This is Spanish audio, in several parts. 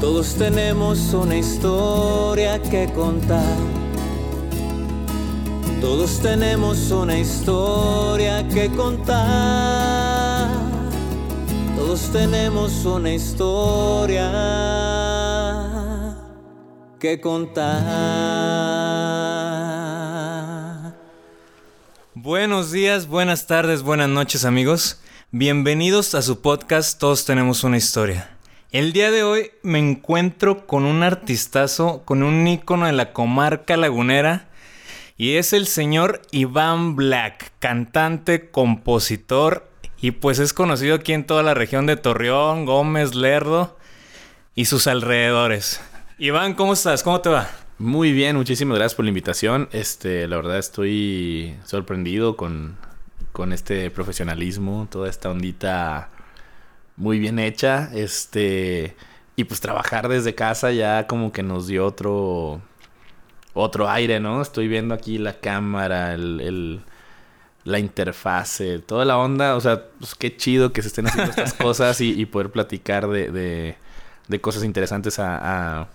Todos tenemos una historia que contar. Todos tenemos una historia que contar. Todos tenemos una historia que contar. Buenos días, buenas tardes, buenas noches amigos. Bienvenidos a su podcast Todos tenemos una historia. El día de hoy me encuentro con un artistazo, con un ícono de la comarca lagunera. Y es el señor Iván Black, cantante, compositor y pues es conocido aquí en toda la región de Torreón, Gómez, Lerdo y sus alrededores. Iván, ¿cómo estás? ¿Cómo te va? Muy bien, muchísimas gracias por la invitación. Este, la verdad estoy sorprendido con, con este profesionalismo, toda esta ondita muy bien hecha. Este, y pues trabajar desde casa ya como que nos dio otro otro aire, ¿no? Estoy viendo aquí la cámara, el, la interfase, toda la onda. O sea, pues qué chido que se estén haciendo estas cosas y, poder platicar de, de, cosas interesantes a,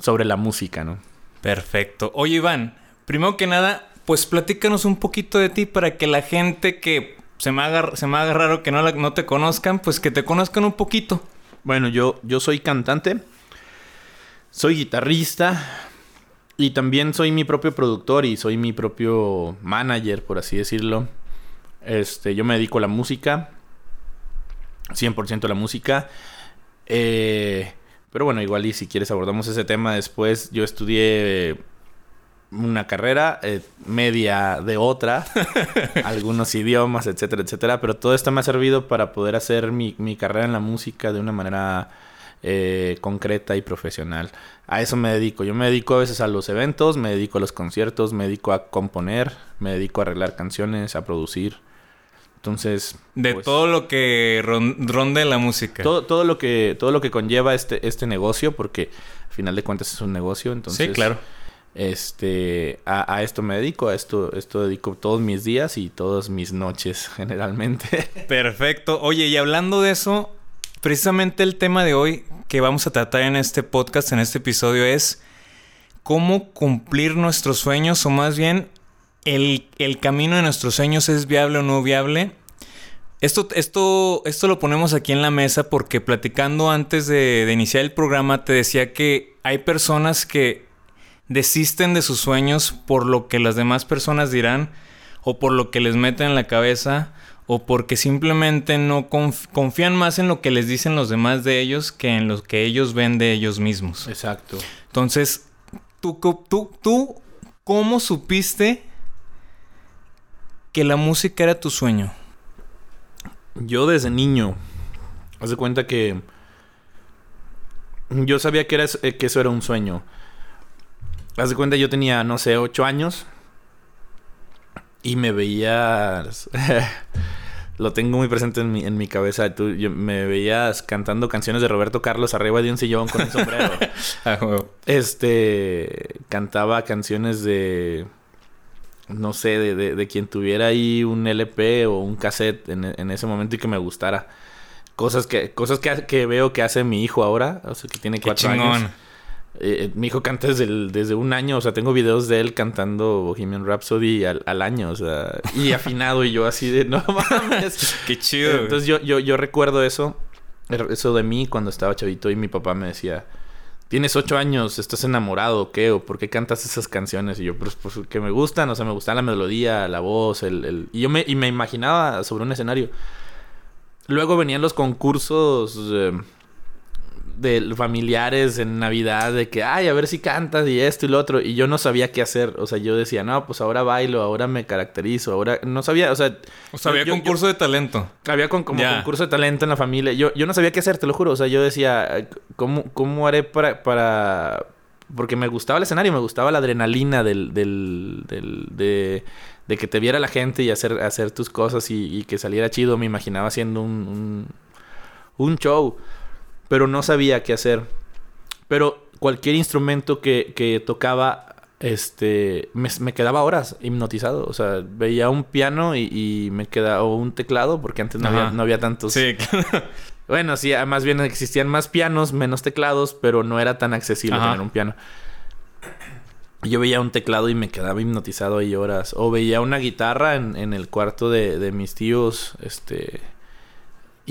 sobre la música, ¿no? Perfecto. Oye, Iván, primero que nada, pues platícanos un poquito de ti para que la gente que se me haga, se me raro que no, no te conozcan, pues que te conozcan un poquito. Bueno, yo, yo soy cantante, soy guitarrista y también soy mi propio productor y soy mi propio manager, por así decirlo. Este, yo me dedico a la música, 100% a la música. Eh, pero bueno, igual y si quieres abordamos ese tema después. Yo estudié una carrera, eh, media de otra, algunos idiomas, etcétera, etcétera. Pero todo esto me ha servido para poder hacer mi, mi carrera en la música de una manera eh, concreta y profesional. A eso me dedico. Yo me dedico a veces a los eventos, me dedico a los conciertos, me dedico a componer, me dedico a arreglar canciones, a producir. Entonces. De pues, todo lo que ronde la música. Todo, todo, lo que, todo lo que conlleva este, este negocio, porque al final de cuentas es un negocio. Entonces, sí, claro. Este, a, esto me dedico, a esto, esto dedico todos mis días y todas mis noches, generalmente. Perfecto. Oye, y hablando de eso, precisamente el tema de hoy que vamos a tratar en este podcast, en este episodio, es cómo cumplir nuestros sueños, o más bien, el, camino de nuestros sueños es viable o no viable. Esto, esto, esto lo ponemos aquí en la mesa porque platicando antes de iniciar el programa te decía que hay personas que desisten de sus sueños por lo que las demás personas dirán o por lo que les meten en la cabeza o porque simplemente no confían más en lo que les dicen los demás de ellos que en lo que ellos ven de ellos mismos. Exacto. Entonces, ¿tú, tú, tú cómo supiste que la música era tu sueño? Yo desde niño, haz de cuenta que yo sabía que, era, que eso era un sueño. Haz de cuenta, yo tenía, no sé, ocho años. Y me veías. lo tengo muy presente en mi, en mi cabeza. Tú me veías cantando canciones de Roberto Carlos arriba de un sillón con un sombrero. Ah, este. Cantaba canciones de. No sé, de, de, quien tuviera ahí un LP o un cassette en, en, ese momento y que me gustara. Cosas que, cosas que, que veo que hace mi hijo ahora, o sea, que tiene cuatro años. Eh, mi hijo canta desde, desde un año, o sea, tengo videos de él cantando Bohemian Rhapsody al, al año, o sea, y afinado, y yo así de, no mames. Qué chido. Entonces yo, yo, yo recuerdo eso, eso de mí cuando estaba chavito y mi papá me decía, tienes ocho años, estás enamorado, ¿o ¿qué? ¿O por qué cantas esas canciones? Y yo, pues, pues que me gustan, o sea, me gusta la melodía, la voz, el... el... Y yo me, y me imaginaba sobre un escenario. Luego venían los concursos... Eh, de familiares en Navidad de que, ay, a ver si cantas y esto y lo otro. Y yo no sabía qué hacer. O sea, yo decía, no, pues ahora bailo, ahora me caracterizo, ahora no sabía, o sea. O sea, había concurso de talento. Había con, como concurso de talento en la familia. Yo, yo no sabía qué hacer, te lo juro. O sea, yo decía, ¿cómo, cómo haré para, para. Porque me gustaba el escenario, me gustaba la adrenalina del. del, del de, de que te viera la gente y hacer, hacer tus cosas y, que saliera chido. Me imaginaba haciendo un, un, un show pero no sabía qué hacer. Pero cualquier instrumento que, que tocaba, este, me, quedaba horas hipnotizado. O sea, veía un piano y, me quedaba, o un teclado, porque antes no había, no había tantos. Sí, Bueno, sí, más bien existían más pianos, menos teclados, pero no era tan accesible Ajá. tener un piano. Yo veía un teclado y me quedaba hipnotizado ahí horas. O veía una guitarra en, en el cuarto de, de mis tíos, este...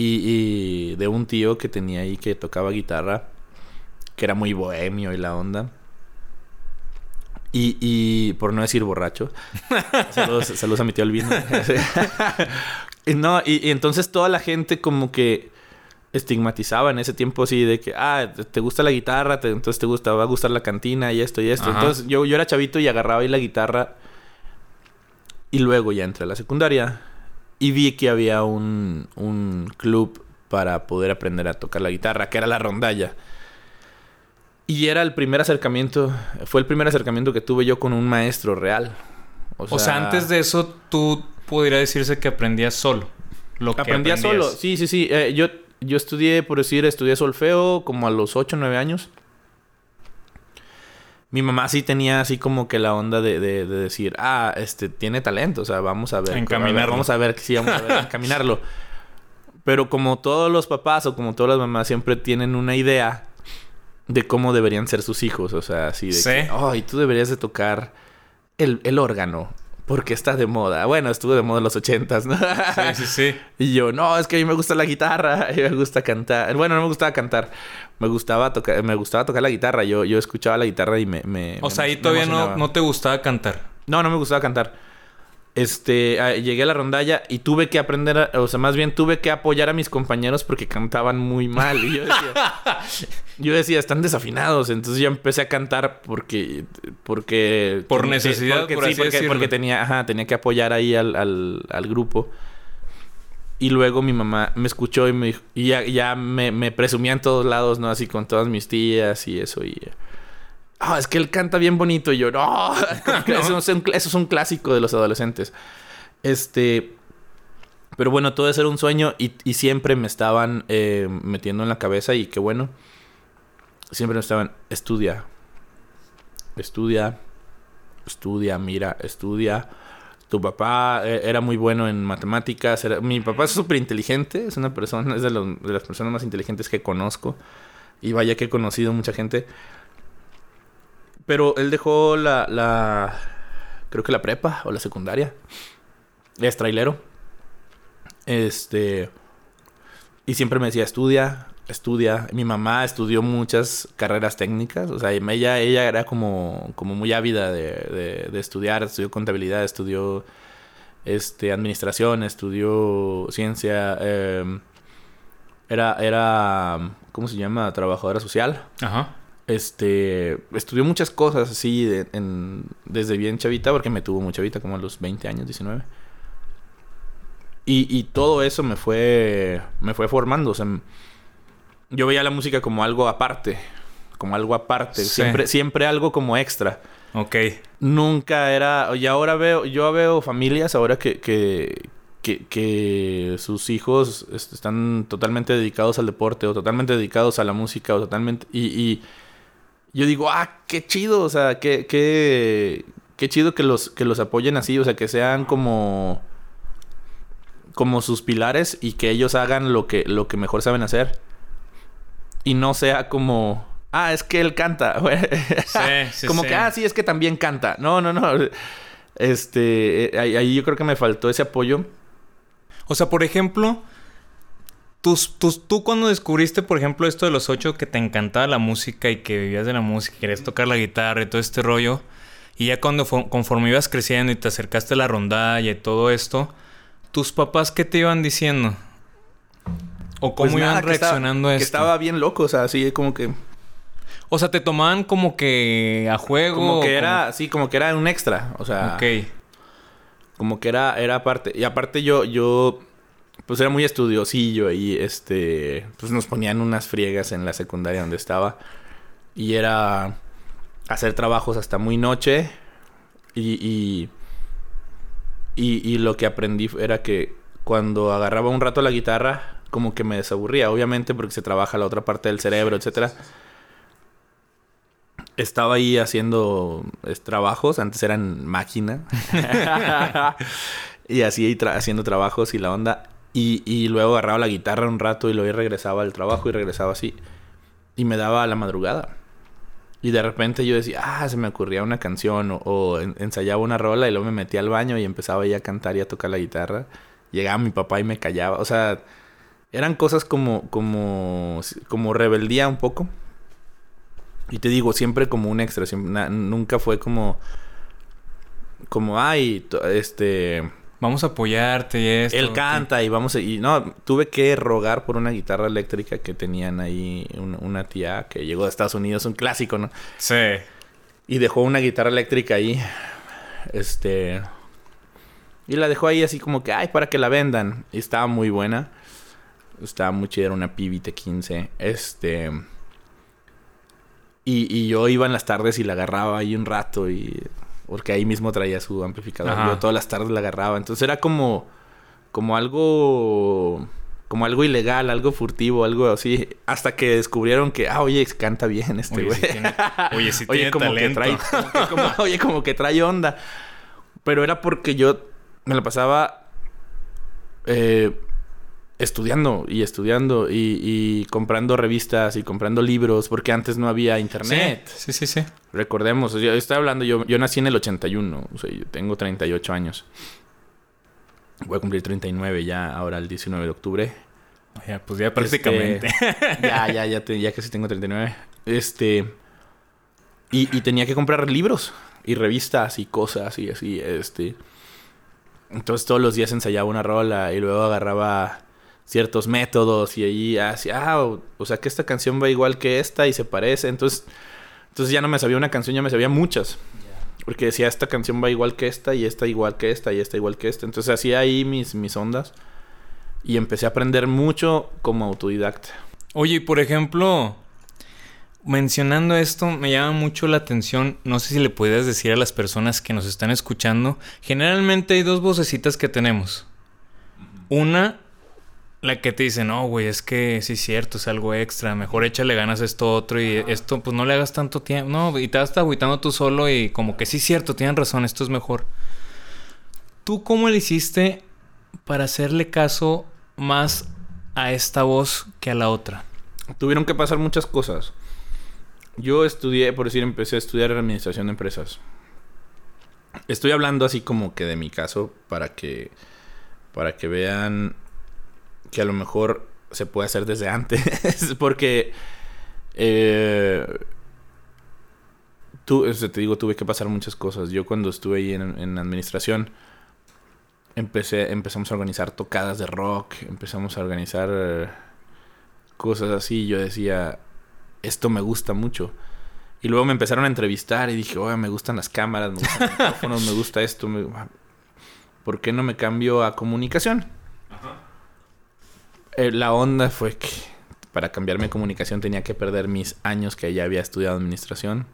Y, y de un tío que tenía ahí que tocaba guitarra, que era muy bohemio y la onda. Y, y por no decir borracho. saludos, saludos a mi tío Albino. Y no, y, y entonces toda la gente como que estigmatizaba en ese tiempo así de que, ah, te gusta la guitarra, te- entonces te gusta, va a gustar la cantina y esto y esto. Ajá. Entonces yo, yo era chavito y agarraba ahí la guitarra y luego ya entré a la secundaria y vi que había un, un club para poder aprender a tocar la guitarra, que era la rondalla. Y era el primer acercamiento, fue el primer acercamiento que tuve yo con un maestro real. O sea, antes de eso, tú podría decirse que aprendías solo. Lo que Aprendía aprendías. solo, sí, sí, sí. Eh, yo, yo estudié, por decir, estudié solfeo como a los 8 o 9 años. Mi mamá sí tenía así como que la onda de, de- de decir, ah, este, tiene talento, o sea, vamos a ver. Encaminarlo. Vamos a ver, sí, vamos a ver, encaminarlo. Pero como todos los papás o como todas las mamás siempre tienen una idea de cómo deberían ser sus hijos, o sea, así de Sí. que, oh, y tú deberías de tocar el, el órgano, porque está de moda. Bueno, estuvo de moda en los ochentas, ¿no? Sí, sí, sí. Y yo, no, es que a mí me gusta la guitarra, a mí me gusta cantar. Bueno, no me gustaba cantar, me gustaba tocar, me gustaba tocar la guitarra. Yo, yo escuchaba la guitarra y me, me O me sea, ahí todavía no, no te gustaba cantar. No, no me gustaba cantar. Este, llegué a la rondalla y tuve que aprender, a- o sea, más bien tuve que apoyar a mis compañeros porque cantaban muy mal. Y yo decía, yo decía, están desafinados. Entonces yo empecé a cantar porque, porque... Por necesidad, porque, por sí, así porque, porque tenía, ajá, tenía que apoyar ahí al, al, al grupo. Y luego mi mamá me escuchó y me dijo, y ya, ya me, me presumía en todos lados, ¿no? Así con todas mis tías y eso. Y ah, es que él canta bien bonito. Y yo, no, Eso, es un, eso es un clásico de los adolescentes. Este, pero bueno, todo eso era un sueño y, y siempre me estaban eh, metiendo en la cabeza y qué bueno. Siempre me estaban, estudia, estudia, estudia, mira, estudia. Tu papá eh, era muy bueno en matemáticas. era- mi papá es súper inteligente, es una persona, es de, los- de las personas más inteligentes que conozco. Y vaya que he conocido mucha gente. Pero él dejó la, la creo que la prepa o la secundaria. Es trailero. Este. Y siempre me decía, estudia, estudia. Mi mamá estudió muchas carreras técnicas. O sea, ella, ella era como, como muy ávida de, de- de estudiar. Estudió contabilidad, estudió este, administración, estudió ciencia. eh, era, era, ¿cómo se llama? Trabajadora social. Ajá. Este, estudió muchas cosas así de- en- desde bien chavita, porque me tuvo muy chavita, como a los 20 años, 19. Y, y todo eso me fue, me fue formando. O sea, yo veía la música como algo aparte, como algo aparte, Sí. siempre, siempre algo como extra. Ok. Nunca era, y ahora veo, yo veo familias ahora que, que, que, que sus hijos est- están totalmente dedicados al deporte o totalmente dedicados a la música o totalmente, y, y yo digo, ah, qué chido, o sea, qué, qué, qué chido que los, que los apoyen así, o sea, que sean como, como sus pilares y que ellos hagan lo que, lo que mejor saben hacer. Y no sea como, ah, es que él canta. sí, como sí. que, ah, sí, es que también canta. No, no, no. Este, eh, ahí, ahí yo creo que me faltó ese apoyo. O sea, por ejemplo, tus, tus- tú cuando descubriste, por ejemplo, esto de los ocho, que te encantaba la música y que vivías de la música, querías tocar la guitarra y todo este rollo, y ya cuando fo- conforme ibas creciendo y te acercaste a la rondalla y todo esto, ¿tus papás qué te iban diciendo? ¿O cómo Pues nada, iban que reaccionando a Que esto? estaba bien loco, o sea, así como que... O sea, te tomaban como que a juego. Como que era, sí, como que era un extra. O sea, Ok. como que era, era parte. Y aparte yo, yo, pues era muy estudiosillo y este, pues nos ponían unas friegas en la secundaria donde estaba. Y era hacer trabajos hasta muy noche. Y, y, y, y lo que aprendí era que cuando agarraba un rato la guitarra, como que me desaburría, obviamente porque se trabaja la otra parte del cerebro, etcétera. Estaba ahí haciendo es, trabajos, antes eran máquina. y así tra- haciendo trabajos y la onda. Y, y luego agarraba la guitarra un rato y luego regresaba al trabajo y regresaba así. Y me daba a la madrugada. Y de repente yo decía, ah, se me ocurría una canción o, o en- ensayaba una rola y luego me metía al baño y empezaba ya a cantar y a tocar la guitarra. Llegaba mi papá y me callaba. O sea, eran cosas como, como, como rebeldía un poco. Y te digo, siempre como un extra. siempre- nunca fue como, como, ay, este, Vamos a apoyarte y esto. él canta y vamos a... Y no, tuve que rogar por una guitarra eléctrica que tenían ahí un- una tía que llegó de Estados Unidos, un clásico, ¿no? Sí. Y dejó una guitarra eléctrica ahí. Este. Y la dejó ahí así como que, ay, para que la vendan. Y estaba muy buena. Estaba muy chida, era una PBT 15. Este. Y, y yo iba en las tardes y la agarraba ahí un rato y... Porque ahí mismo traía su amplificador. Ajá. Yo todas las tardes la agarraba. Entonces era como... Como algo... Como algo ilegal, algo furtivo, algo así. Hasta que descubrieron que... Ah, oye, canta bien este Oye, güey. sí tiene, oye, sí Oye, tiene como talento. que trae... como que- como- oye, como que trae onda. Pero era porque yo me la pasaba... eh, estudiando y estudiando y, y comprando revistas y comprando libros porque antes no había internet. Sí, sí, sí. Recordemos, yo estoy hablando, yo, yo nací en el 81, o sea, yo tengo 38 años. Voy a cumplir 39 ya ahora el 19 de octubre. Ya, pues ya prácticamente. Este, ya, ya, ya, te- ya casi tengo 39. Este. Y, y tenía que comprar libros y revistas y cosas y así, este. Entonces todos los días ensayaba una rola y luego agarraba ciertos métodos y ahí hacía, ah, o, o sea que esta canción va igual que esta y se parece. Entonces, entonces ya no me sabía una canción, ya me sabía muchas. Porque decía, esta canción va igual que esta y esta igual que esta y esta igual que esta. Entonces hacía ahí mis, mis ondas. Y empecé a aprender mucho como autodidacta. Oye, y por ejemplo, mencionando esto, me llama mucho la atención. No sé si le puedes decir a las personas que nos están escuchando. Generalmente hay dos vocecitas que tenemos. Una, la que te dice, no, güey, es que sí es cierto, es algo extra. Mejor échale ganas a esto otro y esto, pues no le hagas tanto tiempo. No, y te vas agüitando tú solo y como que sí es cierto, tienen razón, esto es mejor. ¿Tú cómo le hiciste para hacerle caso más a esta voz que a la otra? Tuvieron que pasar muchas cosas. Yo estudié, por decir, empecé a estudiar administración de empresas. Estoy hablando así como que de mi caso para que para que vean que a lo mejor se puede hacer desde antes, porque eh, tú, te digo, tuve que pasar muchas cosas. Yo cuando estuve ahí en, en administración empecé, empezamos a organizar tocadas de rock, empezamos a organizar eh, cosas así. Yo decía, esto me gusta mucho. Y luego me empezaron a entrevistar y dije, oye, me gustan las cámaras, me gustan los micrófonos, me gusta esto. me- ¿Por qué no me cambio a comunicación? Eh, la onda fue que para cambiarme a comunicación tenía que perder mis años que ya había estudiado administración.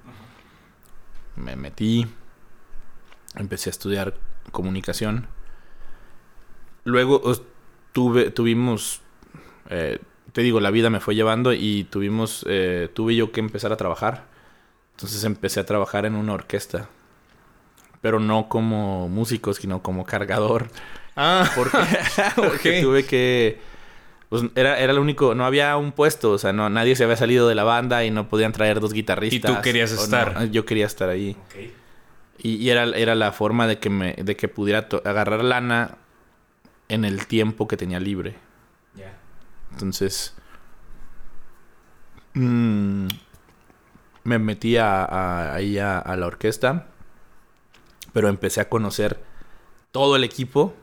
Me metí, empecé a estudiar comunicación. Luego tuve, tuvimos, eh, te digo, la vida me fue llevando y tuvimos, eh, tuve yo que empezar a trabajar. Entonces empecé a trabajar en una orquesta. Pero no como músico, sino como cargador. Ah, Porque, porque Ok. tuve que... Pues era, era lo único... No había un puesto. O sea, no, nadie se había salido de la banda y no podían traer dos guitarristas. Y tú querías no, estar. yo quería estar ahí. Y, y era, era la forma de que, me, de que pudiera agarrar lana en el tiempo que tenía libre. Entonces... mm, me metí a, a- ahí a, a la orquesta. Pero empecé a conocer todo el equipo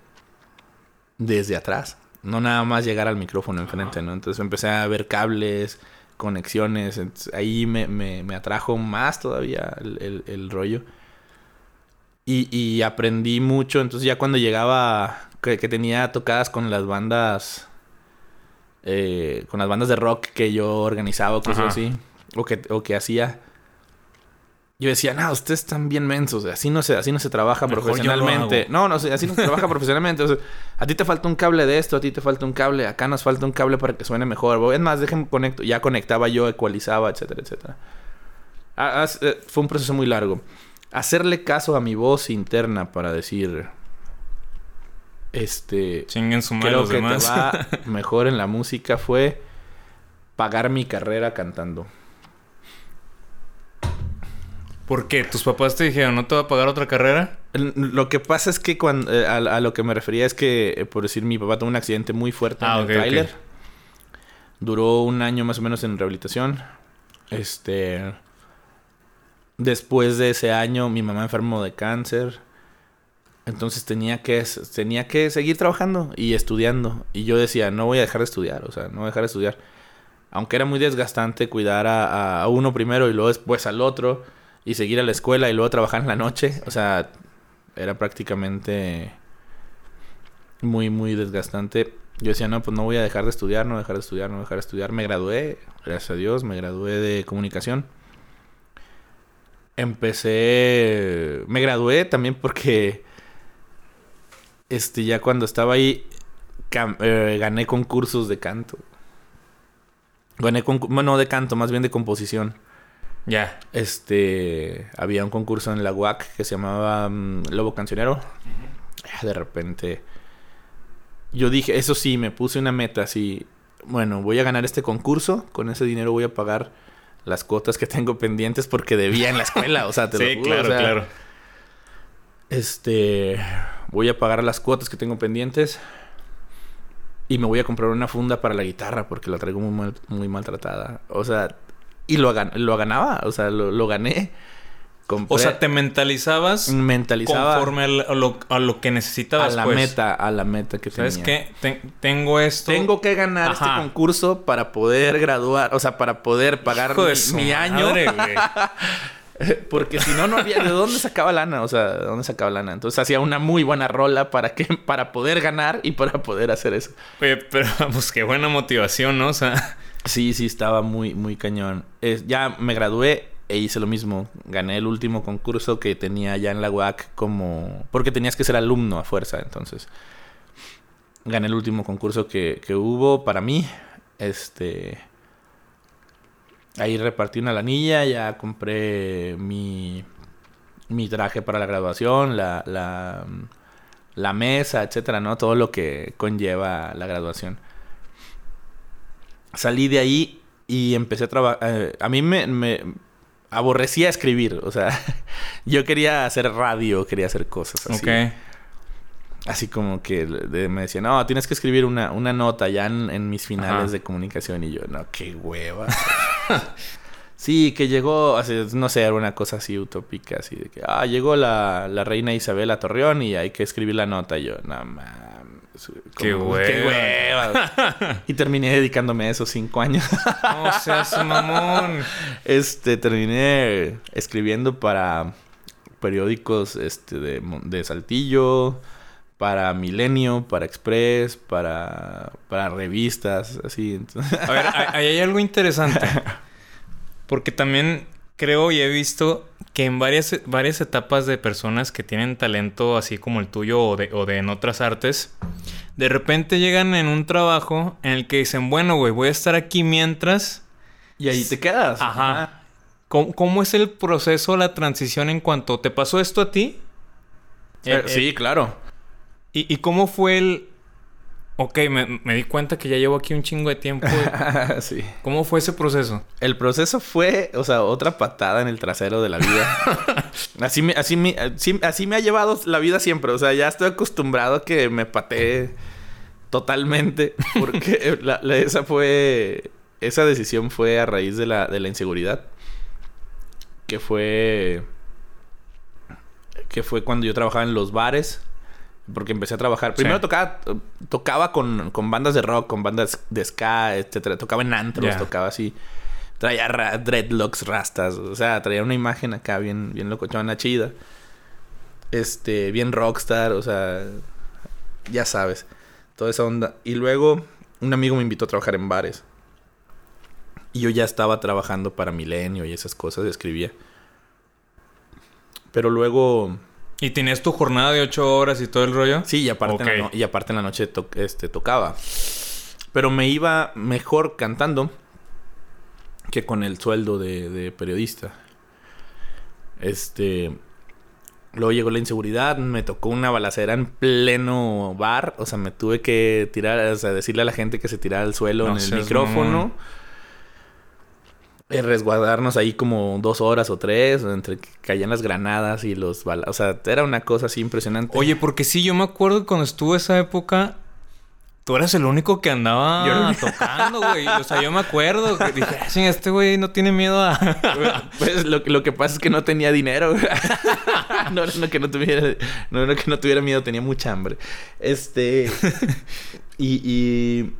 desde atrás. No nada más llegar al micrófono enfrente, ¿no? Entonces empecé a ver cables, conexiones. entonces, ahí me, me- me atrajo más todavía el, el- el rollo. Y, y aprendí mucho. Entonces ya cuando llegaba, que, que tenía tocadas con las bandas, eh, con las bandas de rock que yo organizaba, cosas Ajá. así, o que, o que hacía. Yo decía, no, ustedes están bien mensos, así no se, así no se trabaja Mejor profesionalmente. No, no, así no se trabaja profesionalmente. O sea, a ti te falta un cable de esto, a ti te falta un cable, acá nos falta un cable para que suene mejor. Es más, déjenme conecto. Ya conectaba yo, ecualizaba, etcétera, etcétera. Ah, ah, eh, fue un proceso muy largo. Hacerle caso a mi voz interna para decir, este Chinguen su madre creo los que demás. te va mejor en la música fue pagar mi carrera cantando. ¿Por qué? ¿Tus papás te dijeron no te va a pagar otra carrera? Lo que pasa es que cuando eh, a, a lo que me refería es que, eh, por decir, mi papá tuvo un accidente muy fuerte Ah, en ok, el tráiler. Duró un año más o menos en rehabilitación. Este. Después de ese año, mi mamá enfermó de cáncer. Entonces tenía que, tenía que seguir trabajando y estudiando. Y yo decía, no voy a dejar de estudiar, o sea, no voy a dejar de estudiar. Aunque era muy desgastante cuidar a, a uno primero y luego después al otro. Y seguir a la escuela y luego trabajar en la noche. O sea, era prácticamente muy, muy desgastante. Yo decía, no, pues no voy a dejar de estudiar, no voy a dejar de estudiar, no voy a dejar de estudiar. Me gradué, gracias a Dios, me gradué de comunicación. Empecé, me gradué también porque, este, ya cuando estaba ahí, eh, gané concursos de canto. Gané, concursos, bueno, no de canto, más bien de composición. Ya. Este, había un concurso en la UAC que se llamaba mm, Lobo Cancionero. Ah, De repente, yo dije, eso sí, me puse una meta así. Bueno, voy a ganar este concurso. Con ese dinero voy a pagar las cuotas que tengo pendientes porque debía en la escuela. O sea, te lo juro, claro, o sea, claro. Este, voy a pagar las cuotas que tengo pendientes. Y me voy a comprar una funda para la guitarra porque la traigo muy, mal- muy maltratada. O sea, y lo, lo ganaba, o sea, lo, lo gané. Compré, O sea, te mentalizabas mentalizaba conforme a lo, a lo que a necesitabas, la pues. meta, a la meta que ¿Sabes tenía. qué? Ten- tengo esto. Tengo que ganar Ajá. este concurso para poder graduar, o sea, para poder pagar Hijo mi, año. madre. Porque si no, no había de dónde sacaba lana. O sea, de dónde sacaba lana. Entonces hacía una muy buena rola para que, para poder ganar y para poder hacer eso. Oye, pero pues qué buena motivación, ¿no? O sea, Sí, sí, estaba muy, muy cañón. Es- ya me gradué e hice lo mismo. Gané el último concurso que tenía ya en la UAC como... Porque tenías que ser alumno a fuerza, entonces. Gané el último concurso que, que hubo para mí. Este... Ahí repartí una lanilla, ya compré mi, mi traje para la graduación, la, la, la mesa, etcétera, ¿no? Todo lo que conlleva la graduación salí de ahí y empecé a trabajar. a mí me, me aborrecía escribir. O sea, yo quería hacer radio, quería hacer cosas así. ok. Así como que de- me decían, no, tienes que escribir una, una nota ya en, en mis finales Ajá. de comunicación. Y yo, no, qué hueva. sí, que llegó, así, no sé, era una cosa así utópica, así de que, ah, llegó la, la reina Isabel a Torreón y hay que escribir la nota. Y yo, no mames. Qué hueva. y terminé dedicándome a esos cinco años. No seas mamón. Este, terminé escribiendo para periódicos este, de, de Saltillo, para Milenio, para Express, para, para revistas, así. entonces- A ver, ahí hay algo interesante. Porque también creo y he visto que en varias, varias etapas de personas que tienen talento así como el tuyo o de, o de en otras artes, de repente llegan en un trabajo en el que dicen, bueno, güey, voy a estar aquí mientras... y ahí te quedas. Ajá. ¿Cómo, cómo es el proceso, la transición en cuanto te pasó esto a ti? Eh, Eh, sí, claro. ¿Y, y cómo fue el... Ok, me, me di cuenta que ya llevo aquí un chingo de tiempo. sí. ¿Cómo fue ese proceso? El proceso fue, o sea, otra patada en el trasero de la vida. así, me, así, me, así, así me ha llevado la vida siempre. O sea, ya estoy acostumbrado a que me patee totalmente. Porque la- la- esa fue. Esa decisión fue a raíz de la, de la inseguridad. Que fue. Que fue cuando yo trabajaba en los bares. Porque empecé a trabajar. Primero Sí. tocaba, tocaba con, con bandas de rock, con bandas de ska, etcétera. Tocaba en antros, tocaba así. Traía ra- dreadlocks, rastas. O sea, traía una imagen acá bien, bien locochona, chida. Este, bien rockstar, o sea, ya sabes. Toda esa onda. Y luego, un amigo me invitó a trabajar en bares. Y yo ya estaba trabajando para Milenio y esas cosas, escribía. Pero luego, ¿Y tenías tu jornada de ocho horas y todo el rollo? sí, y aparte, en, la no- y aparte en la noche to- este, tocaba. Pero me iba mejor cantando que con el sueldo de, de periodista. Este. Luego llegó la inseguridad, me tocó una balacera en pleno bar, o sea, me tuve que tirar, o sea, decirle a la gente que se tirara al suelo No en el micrófono. Eh, resguardarnos ahí como dos horas o tres, entre que caían las granadas y los balas. O sea, era una cosa así impresionante. Oye, porque sí, yo me acuerdo que cuando estuvo esa época, tú eras el único que andaba Yo tocando, güey. O sea, yo me acuerdo que dije, "Ah, chinga, este güey no tiene miedo a. Pues lo, lo que pasa es que no tenía dinero. no, no que no tuviera, no, no que no tuviera miedo, tenía mucha hambre. Este. y, y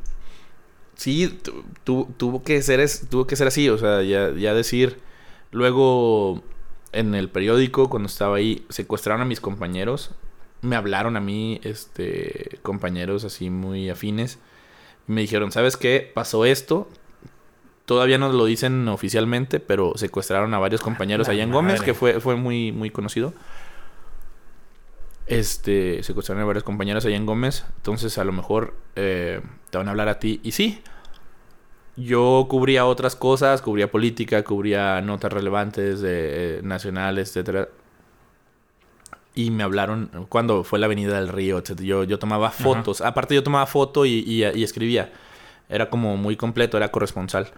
sí, tu- tu- tuvo que ser es, tuvo que ser así, o sea, ya, ya decir. Luego en el periódico, cuando estaba ahí, secuestraron a mis compañeros. Me hablaron a mí, este, compañeros así muy afines. Y me dijeron, ¿sabes qué? Pasó esto. Todavía no lo dicen oficialmente, pero secuestraron a varios compañeros la allá en Gómez, que fue, fue muy, muy conocido. Este, secuestraron a varios compañeros allá en Gómez. Entonces, a lo mejor eh, te van a hablar a ti. Y sí, yo cubría otras cosas, cubría política, cubría notas relevantes de, eh, nacionales, etcétera. Y me hablaron cuando fue la Avenida del Río, etcétera. Yo, yo tomaba fotos. Aparte, yo tomaba foto y, y- y escribía. Era como muy completo, era corresponsal.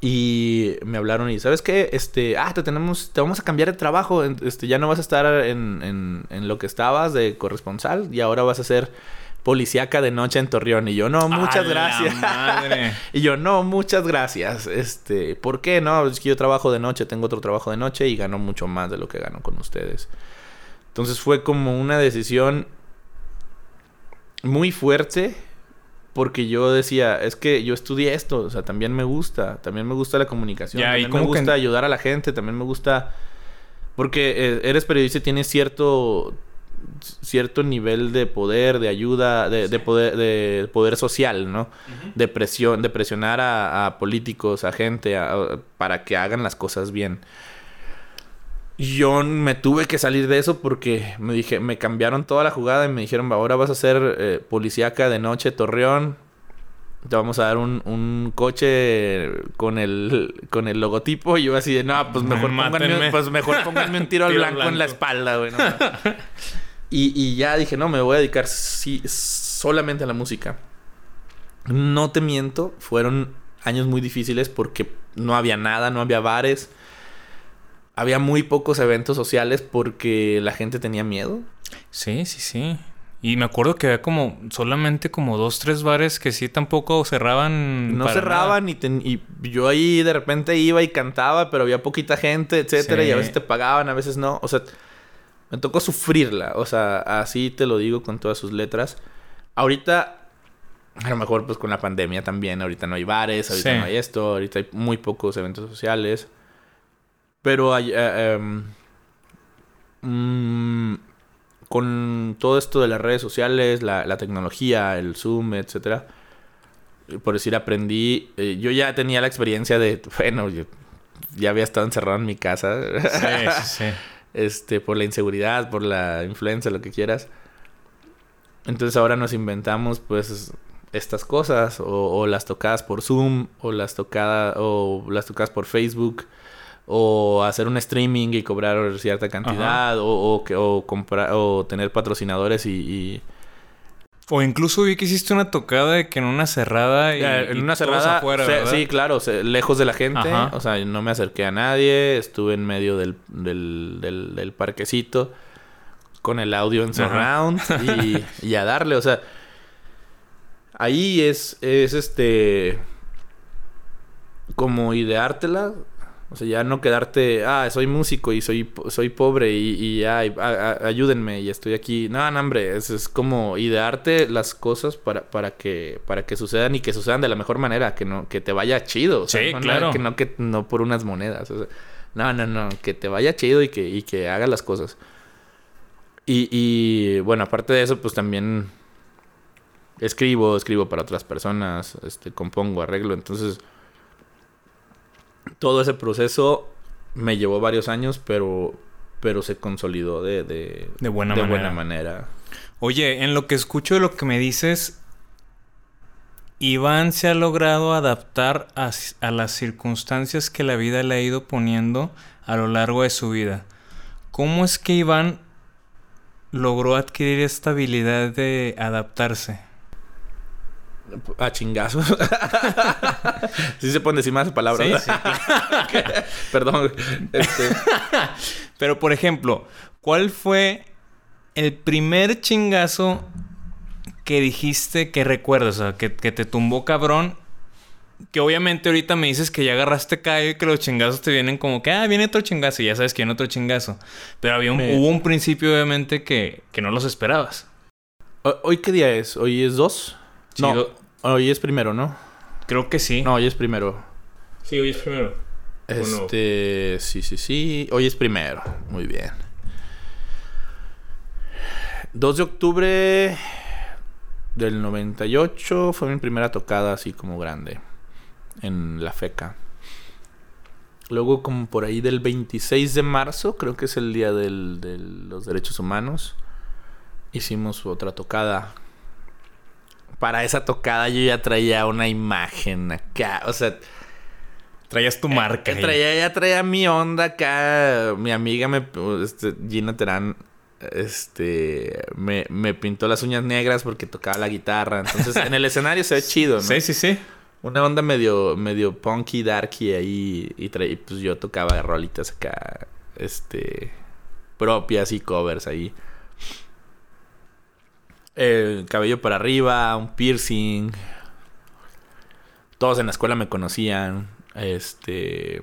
Y me hablaron y, ¿sabes qué? Este, ah, te tenemos, te vamos a cambiar de trabajo. Este, ya no vas a estar en, en, en lo que estabas de corresponsal y ahora vas a ser policíaca de noche en Torreón. Y yo, no, muchas ¡A la gracias. madre! y yo, no, muchas gracias. Este, ¿por qué? No, es que yo trabajo de noche, tengo otro trabajo de noche y gano mucho más de lo que gano con ustedes. Entonces fue como una decisión muy fuerte porque yo decía, es que yo estudié esto, o sea, también me gusta, también me gusta la comunicación, también me que- gusta ayudar a la gente, también me gusta porque eh, eres periodista y tienes cierto cierto nivel de poder, de ayuda, de, de poder de poder social, ¿no? De presión, de presionar a, a políticos, a gente, a- a- para que hagan las cosas bien. Yo me tuve que salir de eso porque me dije, me cambiaron toda la jugada y me dijeron, ahora vas a ser eh, policíaca de noche, Torreón. Te vamos a dar un, un coche con el, con el logotipo. Y yo así de, no, pues mejor, pónganme, pues mejor pónganme un tiro al blanco, en la espalda, güey. no y, y ya dije, no, me voy a dedicar sí, solamente a la música. No te miento, fueron años muy difíciles porque no había nada, no había bares. Había muy pocos eventos sociales porque la gente tenía miedo. Sí, sí, sí. Y me acuerdo que había como solamente como dos, tres bares que sí tampoco cerraban. No para cerraban y, ten- y yo ahí de repente iba y cantaba, pero había poquita gente, etcétera, Sí. y a veces te pagaban, a veces no. O sea, me tocó sufrirla. O sea, así te lo digo con todas sus letras. Ahorita, a lo mejor pues con la pandemia también, ahorita no hay bares, ahorita Sí. no hay esto, ahorita hay muy pocos eventos sociales. Pero hay, eh, em, mm, con todo esto de las redes sociales, la, la tecnología, el Zoom, etcétera, por decir, aprendí. eh, yo ya tenía la experiencia de, bueno, yo ya había estado encerrado en mi casa. Sí, sí, sí. este, por la inseguridad, por la influencia, lo que quieras. Entonces ahora nos inventamos, pues, estas cosas, o, o las tocadas por Zoom, o las tocadas, o las tocadas por Facebook, o hacer un streaming y cobrar cierta cantidad, o, o, comprar, o tener patrocinadores y, y- O incluso vi que hiciste una tocada de que en una cerrada y, Ya, en y una cerrada, afuera, se- ¿verdad? sí, claro, se- lejos de la gente, Ajá. o sea, no me acerqué a nadie, estuve en medio del, del, del, del parquecito con el audio en surround y, y a darle, o sea, ahí es, es este, como ideártela, o sea, ya no quedarte, ah, soy músico y soy, soy pobre y, y ay, a- a- ayúdenme y estoy aquí. No, no, hombre, es, es como idearte las cosas para, para, que, para que sucedan y que sucedan de la mejor manera, que no que te vaya chido. o sea, Sí, no, claro. que no, que no por unas monedas. o sea, no, no, no, que te vaya chido y que, y que hagas las cosas. Y, y bueno, aparte de eso, pues también escribo, escribo para otras personas, este, compongo, arreglo. Entonces, todo ese proceso me llevó varios años, pero, pero se consolidó de, de, De buena de manera. buena manera. Oye, en lo que escucho de lo que me dices, Iván se ha logrado adaptar a, a las circunstancias que la vida le ha ido poniendo a lo largo de su vida. ¿cómo es que Iván logró adquirir esta habilidad de adaptarse? A chingazos. sí se pueden decir más palabras. Perdón. Este, Pero, por ejemplo, ¿cuál fue el primer chingazo que dijiste que recuerdas? O sea, que, te tumbó cabrón que obviamente ahorita me dices que ya agarraste callo y que los chingazos te vienen como que, ah, viene otro chingazo y ya sabes que viene otro chingazo. Pero había un, hubo un principio, obviamente, que, que no los esperabas. ¿Hoy qué día es? ¿Hoy es dos Hoy es primero, ¿no? Creo que sí. No, hoy es primero. Sí, hoy es primero. Este, sí, sí, sí. Hoy es primero. Muy bien. 2 de octubre del 98 fue mi primera tocada así como grande en la FECA. Luego como por ahí del 26 de marzo, creo que es el día de los derechos humanos, hicimos otra tocada para esa tocada yo ya traía una imagen acá, o sea, Traías tu marca. eh, traía, ya traía mi onda acá. Mi amiga me, este, Gina Terán, este, me, me pintó las uñas negras porque tocaba la guitarra. Entonces, en el escenario se ve chido, ¿no? Sí, sí, sí. Una onda medio, medio punky, darky ahí. Y, y, pues yo tocaba rolitas acá, este, propias y covers ahí. El cabello para arriba, un piercing. Todos en la escuela me conocían. Este.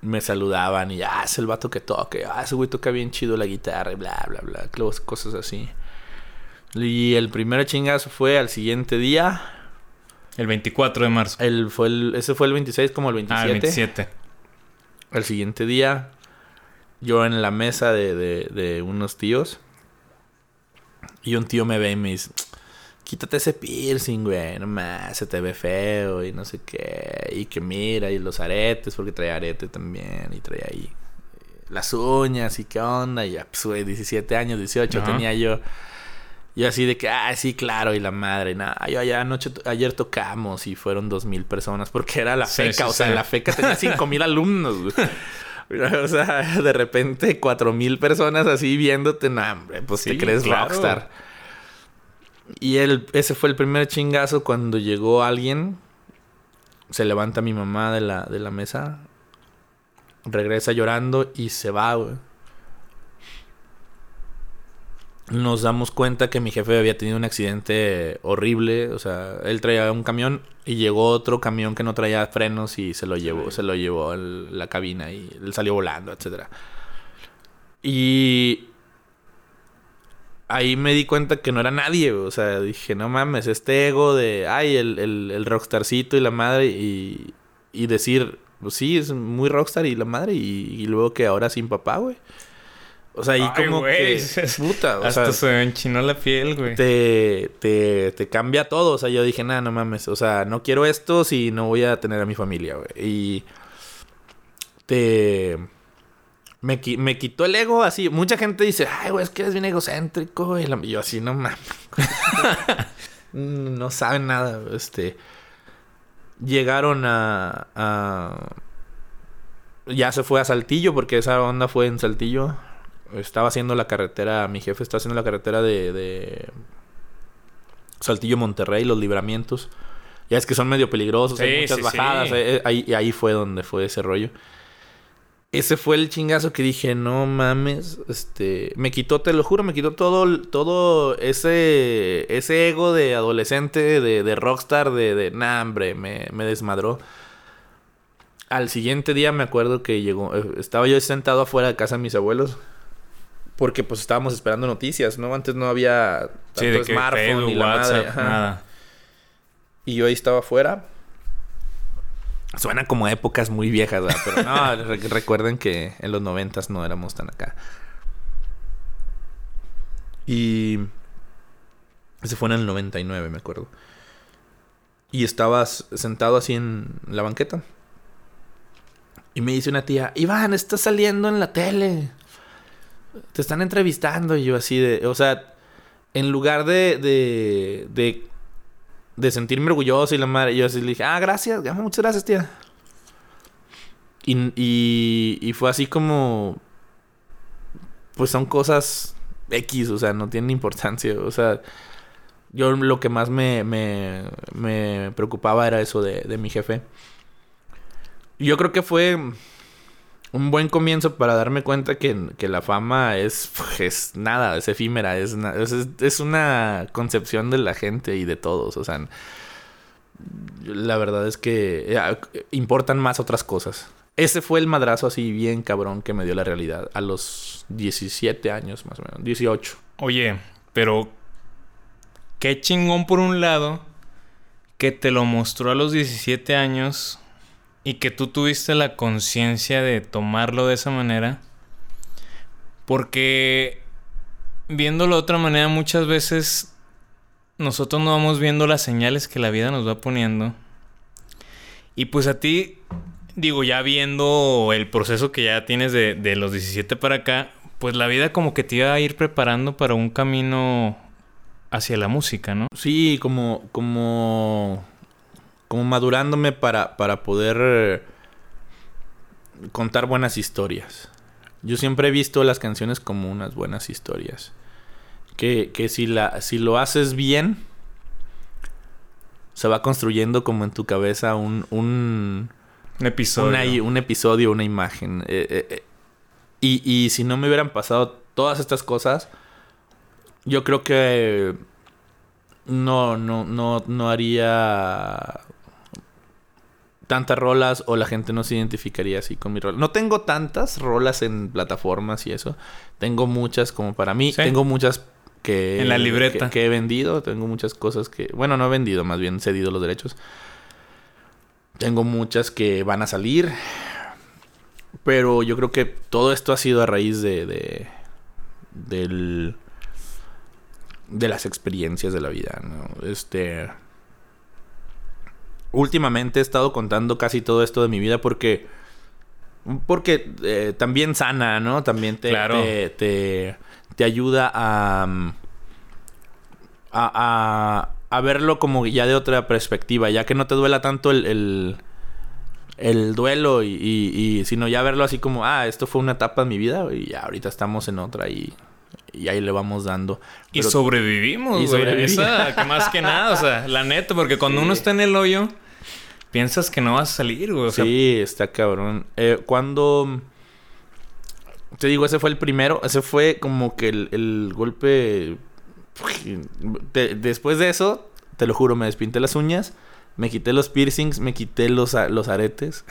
Me saludaban y ah, es el vato que toca. Ah, ese güey toca bien chido la guitarra y bla, bla, bla. Cosas así. Y el primer chingazo fue al siguiente día. El 24 de marzo. El, fue el, ese fue el 26 como el 27. Ah, el 27. Al siguiente día, yo en la mesa de, de, de unos tíos. Y un tío me ve y me dice: Quítate ese piercing, güey. No más, se te ve feo y no sé qué. Y que mira, y los aretes, porque traía arete también. Y traía ahí eh, las uñas y qué onda. Y ya, pues, güey, 17 años, 18 Ajá. tenía yo. Y así de que, ah, sí, claro, y la madre, nada, yo allá anoche, ayer tocamos y fueron dos mil personas porque era la Sí, feca, sí, o sea, sí. la feca tenía cinco mil alumnos, güey. O sea, de repente cuatro mil personas así viéndote, no, hombre, pues Sí, te crees claro. rockstar. Y él, ese fue el primer chingazo cuando llegó alguien, se levanta mi mamá de la, de la mesa, regresa llorando y se va, güey. Nos damos cuenta que mi jefe había tenido un accidente horrible, o sea, él traía un camión y llegó otro camión que no traía frenos y se lo llevó, se lo llevó a la cabina y él salió volando, etcétera. Y ahí me di cuenta que no era nadie, o sea, dije, no mames, este ego de, ay, el, el, el rockstarcito y la madre y, y decir, pues sí, es muy rockstar y la madre y, y luego que ahora sin papá, güey. O sea, Ay, como que, puta, o Hasta sea, se me enchinó la piel, güey. te, te, te cambia todo. O sea, yo dije, nada, no mames. O sea, no quiero esto si no voy a tener a mi familia, güey. Y te... Me, me quitó el ego así. Mucha gente dice, ay, güey, es que eres bien egocéntrico. Y yo así, no mames. no saben nada. Este... Llegaron a, a... Ya se fue a Saltillo porque esa onda fue en Saltillo. Estaba haciendo la carretera, mi jefe está haciendo la carretera de, de Saltillo Monterrey, los libramientos. Ya es que son medio peligrosos, Sí, hay muchas sí, bajadas. sí. eh, eh, ahí, y ahí fue donde fue ese rollo. Ese fue el chingazo que dije, no mames, este, me quitó, te lo juro, me quitó todo, todo ese, ese ego de adolescente, de, de rockstar, de, de, nah, hombre, me, me desmadró. Al siguiente día me acuerdo que llegó, eh, estaba yo sentado afuera de casa de mis abuelos. Porque pues estábamos esperando noticias, ¿no? Antes no había tanto Sí, de que smartphone Facebook, ni la WhatsApp, madre. ajá. nada. Y yo ahí estaba afuera. Suena como épocas muy viejas, ¿verdad? Pero no, re- recuerden que en los noventas no éramos tan acá. Y... Ese fue en el 99, me acuerdo. Y estabas sentado así en la banqueta. Y me dice una tía, Iván, estás saliendo en la tele. Te están entrevistando. Y yo así de... O sea, en lugar de... de, de sentirme orgulloso y la madre. Yo así le dije, ah, gracias, muchas gracias, tía. Y, y, y fue así como. pues son cosas X, o sea, no tienen importancia. O sea, yo lo que más me, me, me preocupaba era eso de, de mi jefe. Yo creo que fue un buen comienzo para darme cuenta que, que la fama es, es nada, es efímera, es, es, es, una concepción de la gente y de todos. O sea, la verdad es que eh, importan más otras cosas. Ese fue el madrazo así bien cabrón que me dio la realidad a los 17 años más o menos, 18. Oye, pero qué chingón por un lado que te lo mostró a los 17 años y que tú tuviste la conciencia de tomarlo de esa manera. Porque viéndolo de otra manera muchas veces nosotros no vamos viendo las señales que la vida nos va poniendo. Y pues a ti digo, ya viendo el proceso que ya tienes de, de, los 17 para acá, pues la vida como que te iba a ir preparando para un camino hacia la música, ¿no? Sí, como, como, como madurándome para, para poder contar buenas historias. Yo siempre he visto las canciones como unas buenas historias. Que, que si, la, si lo haces bien, se va construyendo como en tu cabeza un, un un episodio. Una, un episodio, una imagen. Eh, eh, eh. y, y si no me hubieran pasado todas estas cosas, yo creo que no, no, no, no haría tantas rolas o la gente no se identificaría así con mi rol. No tengo tantas rolas en plataformas y eso. Tengo muchas como para mí. ¿Sí? Tengo muchas que... En la libreta. Que, que, he vendido. Tengo muchas cosas que... Bueno, no he vendido, más bien cedido los derechos. Tengo muchas que van a salir. Pero yo creo que todo esto ha sido a raíz de, de del de las experiencias de la vida, ¿no? Este últimamente he estado contando casi todo esto de mi vida porque porque eh, también sana, ¿no? También te, claro. te, te, te, ayuda a, a, a a verlo como ya de otra perspectiva, ya que no te duela tanto el, el, el duelo y, y, y, sino ya verlo así como, ah, esto fue una etapa de mi vida y ya ahorita estamos en otra y, y ahí le vamos dando. Pero, y sobrevivimos, y güey. Esa, que más que nada, o sea, la neta, porque cuando sí. uno está en el hoyo, piensas que no vas a salir, güey. Sí, está cabrón. Eh, cuando... Te digo, ese fue el primero, ese fue como que el, el golpe después de eso, te lo juro, me despinté las uñas, me quité los piercings, me quité los, los aretes.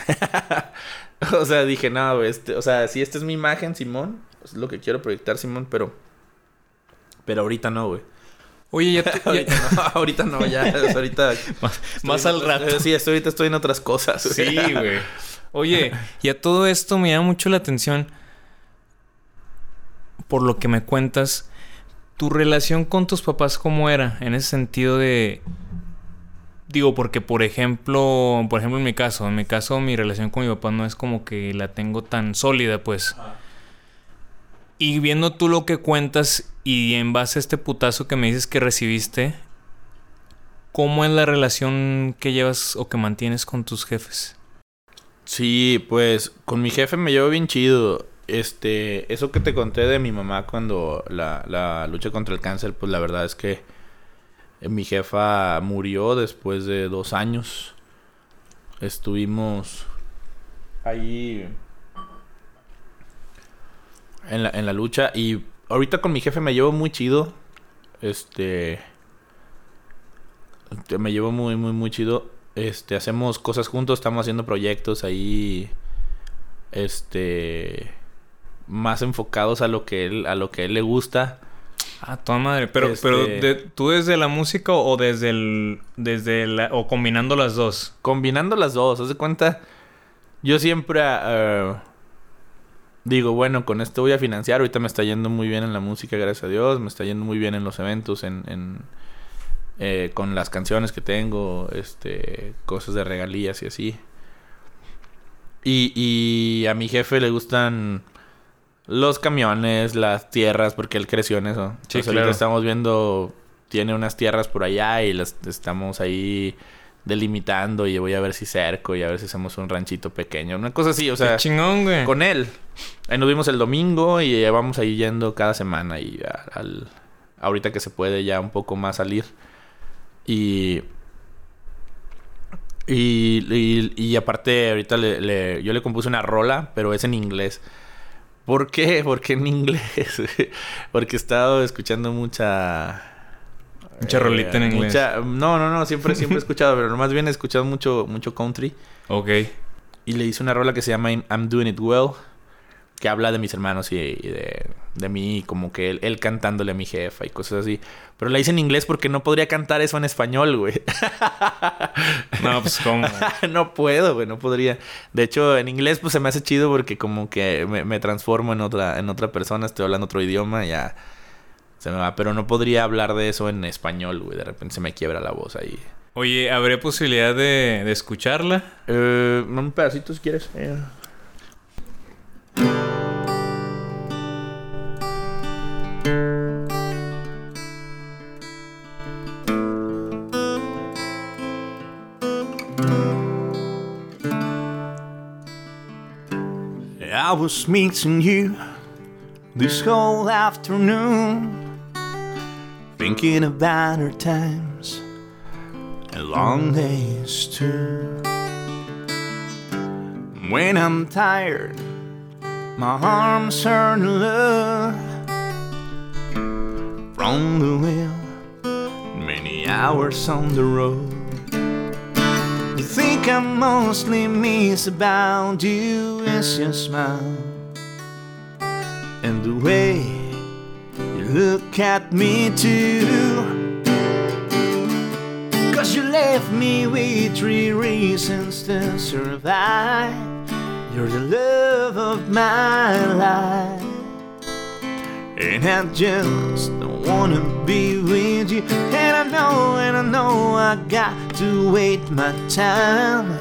o sea, dije, no, este, o sea, si esta es mi imagen, Simón, es lo que quiero proyectar, Simón, pero. Pero ahorita no, güey. Oye, ya, te, ya... ahorita, no, ahorita no, ya, ahorita. más, más al rato. Sí, estoy, ahorita estoy en otras cosas. Sí, güey. Oye, y a todo esto me llama mucho la atención. Por lo que me cuentas ¿Tu relación con tus papás cómo era? En ese sentido de... Digo, porque por ejemplo, por ejemplo en mi caso, en mi caso mi relación con mi papá no es como que la tengo tan sólida, pues. Ah. Y viendo tú lo que cuentas y en base a este putazo que me dices que recibiste, ¿cómo es la relación que llevas o que mantienes con tus jefes? Sí, pues con mi jefe me llevo bien chido. Este, eso que te conté de mi mamá cuando la, la lucha contra el cáncer, pues la verdad es que mi jefa murió después de dos años. Estuvimos ahí en la, en la lucha y ahorita con mi jefe me llevo muy chido. Este, me llevo muy, muy, muy chido. Este, hacemos cosas juntos, estamos haciendo proyectos ahí. Este más enfocados a lo que él, a lo que él le gusta. Ah, toda madre. Pero, este... pero de, ¿tú desde la música o desde el. desde la. o combinando las dos? Combinando las dos, haz de cuenta. Yo siempre uh, digo, bueno, con esto voy a financiar. Ahorita me está yendo muy bien en la música, gracias a Dios. Me está yendo muy bien en los eventos, en. en eh, con las canciones que tengo, este. cosas de regalías y así. Y, y a mi jefe le gustan los camiones, las tierras, porque él creció en eso. Sí, Entonces, claro. estamos viendo, tiene unas tierras por allá y las estamos ahí delimitando y voy a ver si cerco y a ver si hacemos un ranchito pequeño. Una cosa así, o sea, Qué chingón, güey. con él. Ahí nos vimos el domingo y vamos ahí yendo cada semana y a- al, ahorita que se puede ya un poco más salir. Y... Y, y, y aparte, ahorita le, le- yo le compuse una rola, pero es en inglés. ¿Por qué? Porque en inglés. Porque he estado escuchando mucha. Mucha rolita en inglés. mucha- no, no, no, siempre, siempre he escuchado, pero más bien he escuchado mucho, mucho country. Ok. Y le hice una rola que se llama I'm Doing It Well, que habla de mis hermanos y, y de, de mí, como que él, él cantándole a mi jefa y cosas así. Pero la hice en inglés porque no podría cantar eso en español, güey. No, pues cómo. no puedo, güey, no podría. De hecho, en inglés pues se me hace chido porque como que me, me transformo en otra, en otra persona, estoy hablando otro idioma, ya se me va. Pero no podría hablar de eso en español, güey. De repente se me quiebra la voz ahí. Oye, ¿habría posibilidad de, de escucharla? Eh, un pedacito si quieres. Eh. I was meeting you this whole afternoon, thinking about our times and long days too. When I'm tired, my arms in love from the wheel, many hours on the road. The thing I mostly miss about you is your smile and the way look at me too. Cause you left me with three reasons to survive. You're the love of my life. And I just don't wanna be with you. And I know, and I know I got to wait my time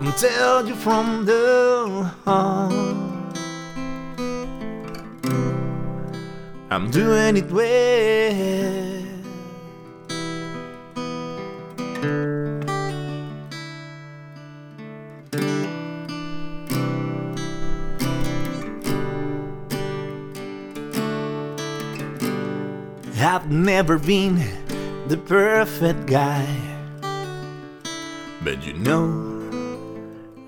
until you're from the heart. I'm doing it well. I've never been the perfect guy, but you know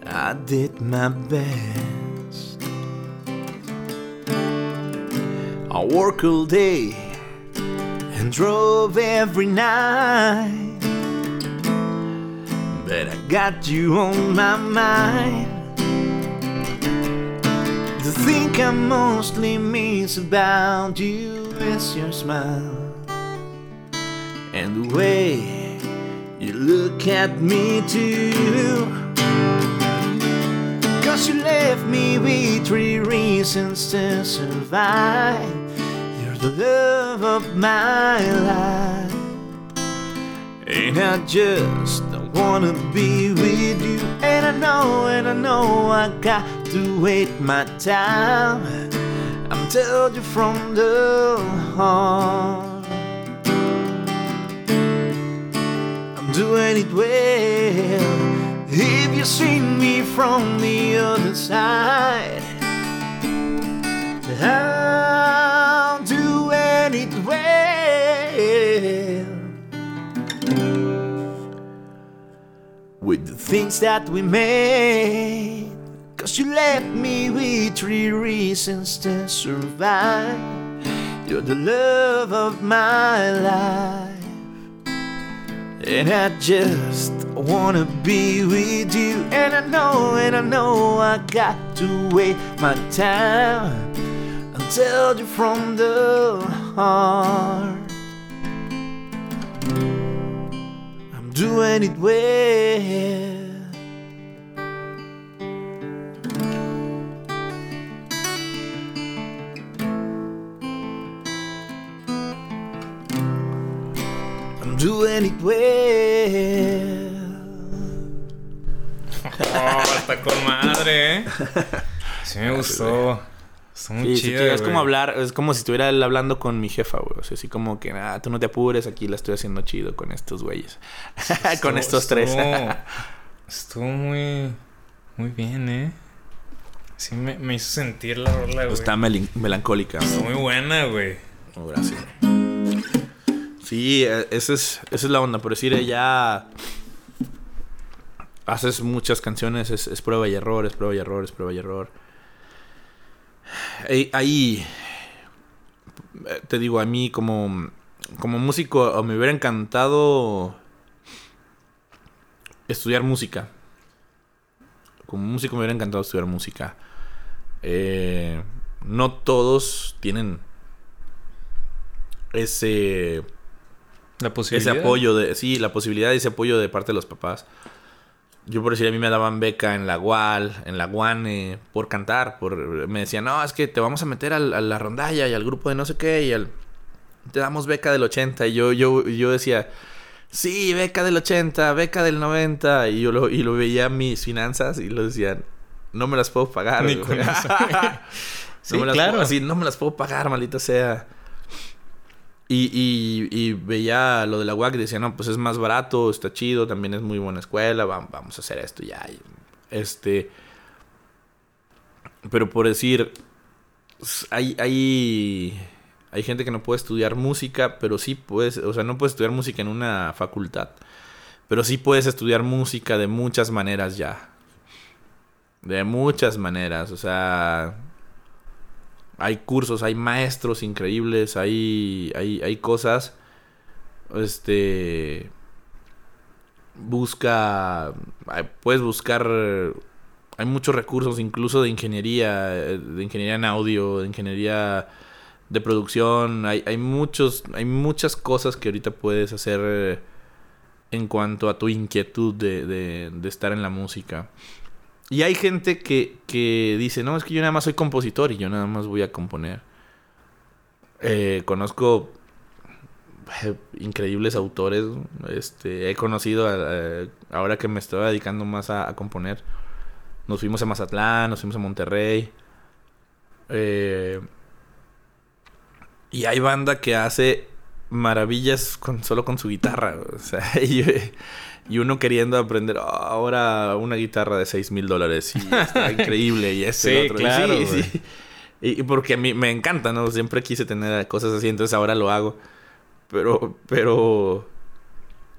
I did my best. I work all day and drove every night, but I got you on my mind. The thing I mostly miss about you is your smile and the way you look at me too. Cause you left me with three reasons to survive. The love of my life. And I just don't wanna be with you. And I know, and I know I got to wait my time. I'm telling you from the heart. I'm doing it well. If you see me from the other side, I'm things that we made. Cause you left me with three reasons to survive. You're the love of my life. And I just wanna be with you. And I know, and I know I got to wait my time until you're from the heart. I'm doing it well. It well. Oh, está con madre, ¿eh? Sí me gustó. Está muy Sí, sí, chido, es como hablar, es como si estuviera él hablando con mi jefa, güey. O sea, así como que, ah, tú no te apures, aquí la estoy haciendo chido con estos güeyes. con Estuvo- estos tres. Estuvo, estuvo muy, muy bien, ¿eh? Sí, me, me hizo sentir la rola, güey. Está melancólica. Está muy buena, güey. Oh, gracias. Sí, eh, esa es, esa es la onda. Por decir, ya haces muchas canciones, es, es prueba y error, es prueba y error, es prueba y error. Ahí, ahí, eh, te digo, a mí como, como músico me hubiera encantado estudiar música. Como músico me hubiera encantado estudiar música. Eh, no todos tienen ese La ese posibilidad. apoyo de sí la posibilidad y ese apoyo de parte de los papás yo por decir a mí me daban beca en la UAL en la UANE por cantar por me decían no es que te vamos a meter al- a la rondalla y al grupo de no sé qué y al te damos beca del 80 y yo yo yo decía sí beca del 80 beca del 90 y yo lo y lo veía mis finanzas y lo decían no me las puedo pagar Ni güey". con eso. No Sí, me las claro. puedo- así, no me las puedo pagar, maldita sea. Y, y, y veía lo de la UAC y decía, no, pues es más barato, está chido, también es muy buena escuela, va- vamos a hacer esto ya. Este. Pero por decir, hay, hay, hay gente que no puede estudiar música, pero sí puedes, o sea, no puedes estudiar música en una facultad. Pero sí puedes estudiar música de muchas maneras ya. De muchas maneras, o sea, hay cursos, hay maestros increíbles, hay, hay, hay cosas. Este. Busca. Puedes buscar. Hay muchos recursos, incluso de ingeniería, de ingeniería en audio, de ingeniería de producción. Hay, hay muchos, hay muchas cosas que ahorita puedes hacer eh, en cuanto a tu inquietud de, de, de estar en la música. Y hay gente que, que dice, no, es que yo nada más soy compositor y yo nada más voy a componer. Eh, conozco eh, increíbles autores. Este, he conocido, a- ahora que me estoy dedicando más a, componer, nos fuimos a Mazatlán, nos fuimos a Monterrey. Eh, y hay banda que hace maravillas solo con su guitarra. O sea, y, y uno queriendo aprender "Oh, ahora una guitarra de 6 mil dólares. Y está increíble. Y este y Sí, lo otro. Y claro, sí, güey. sí. Y, y porque a mí me encanta, ¿no? Siempre quise tener cosas así, entonces ahora lo hago. Pero, pero,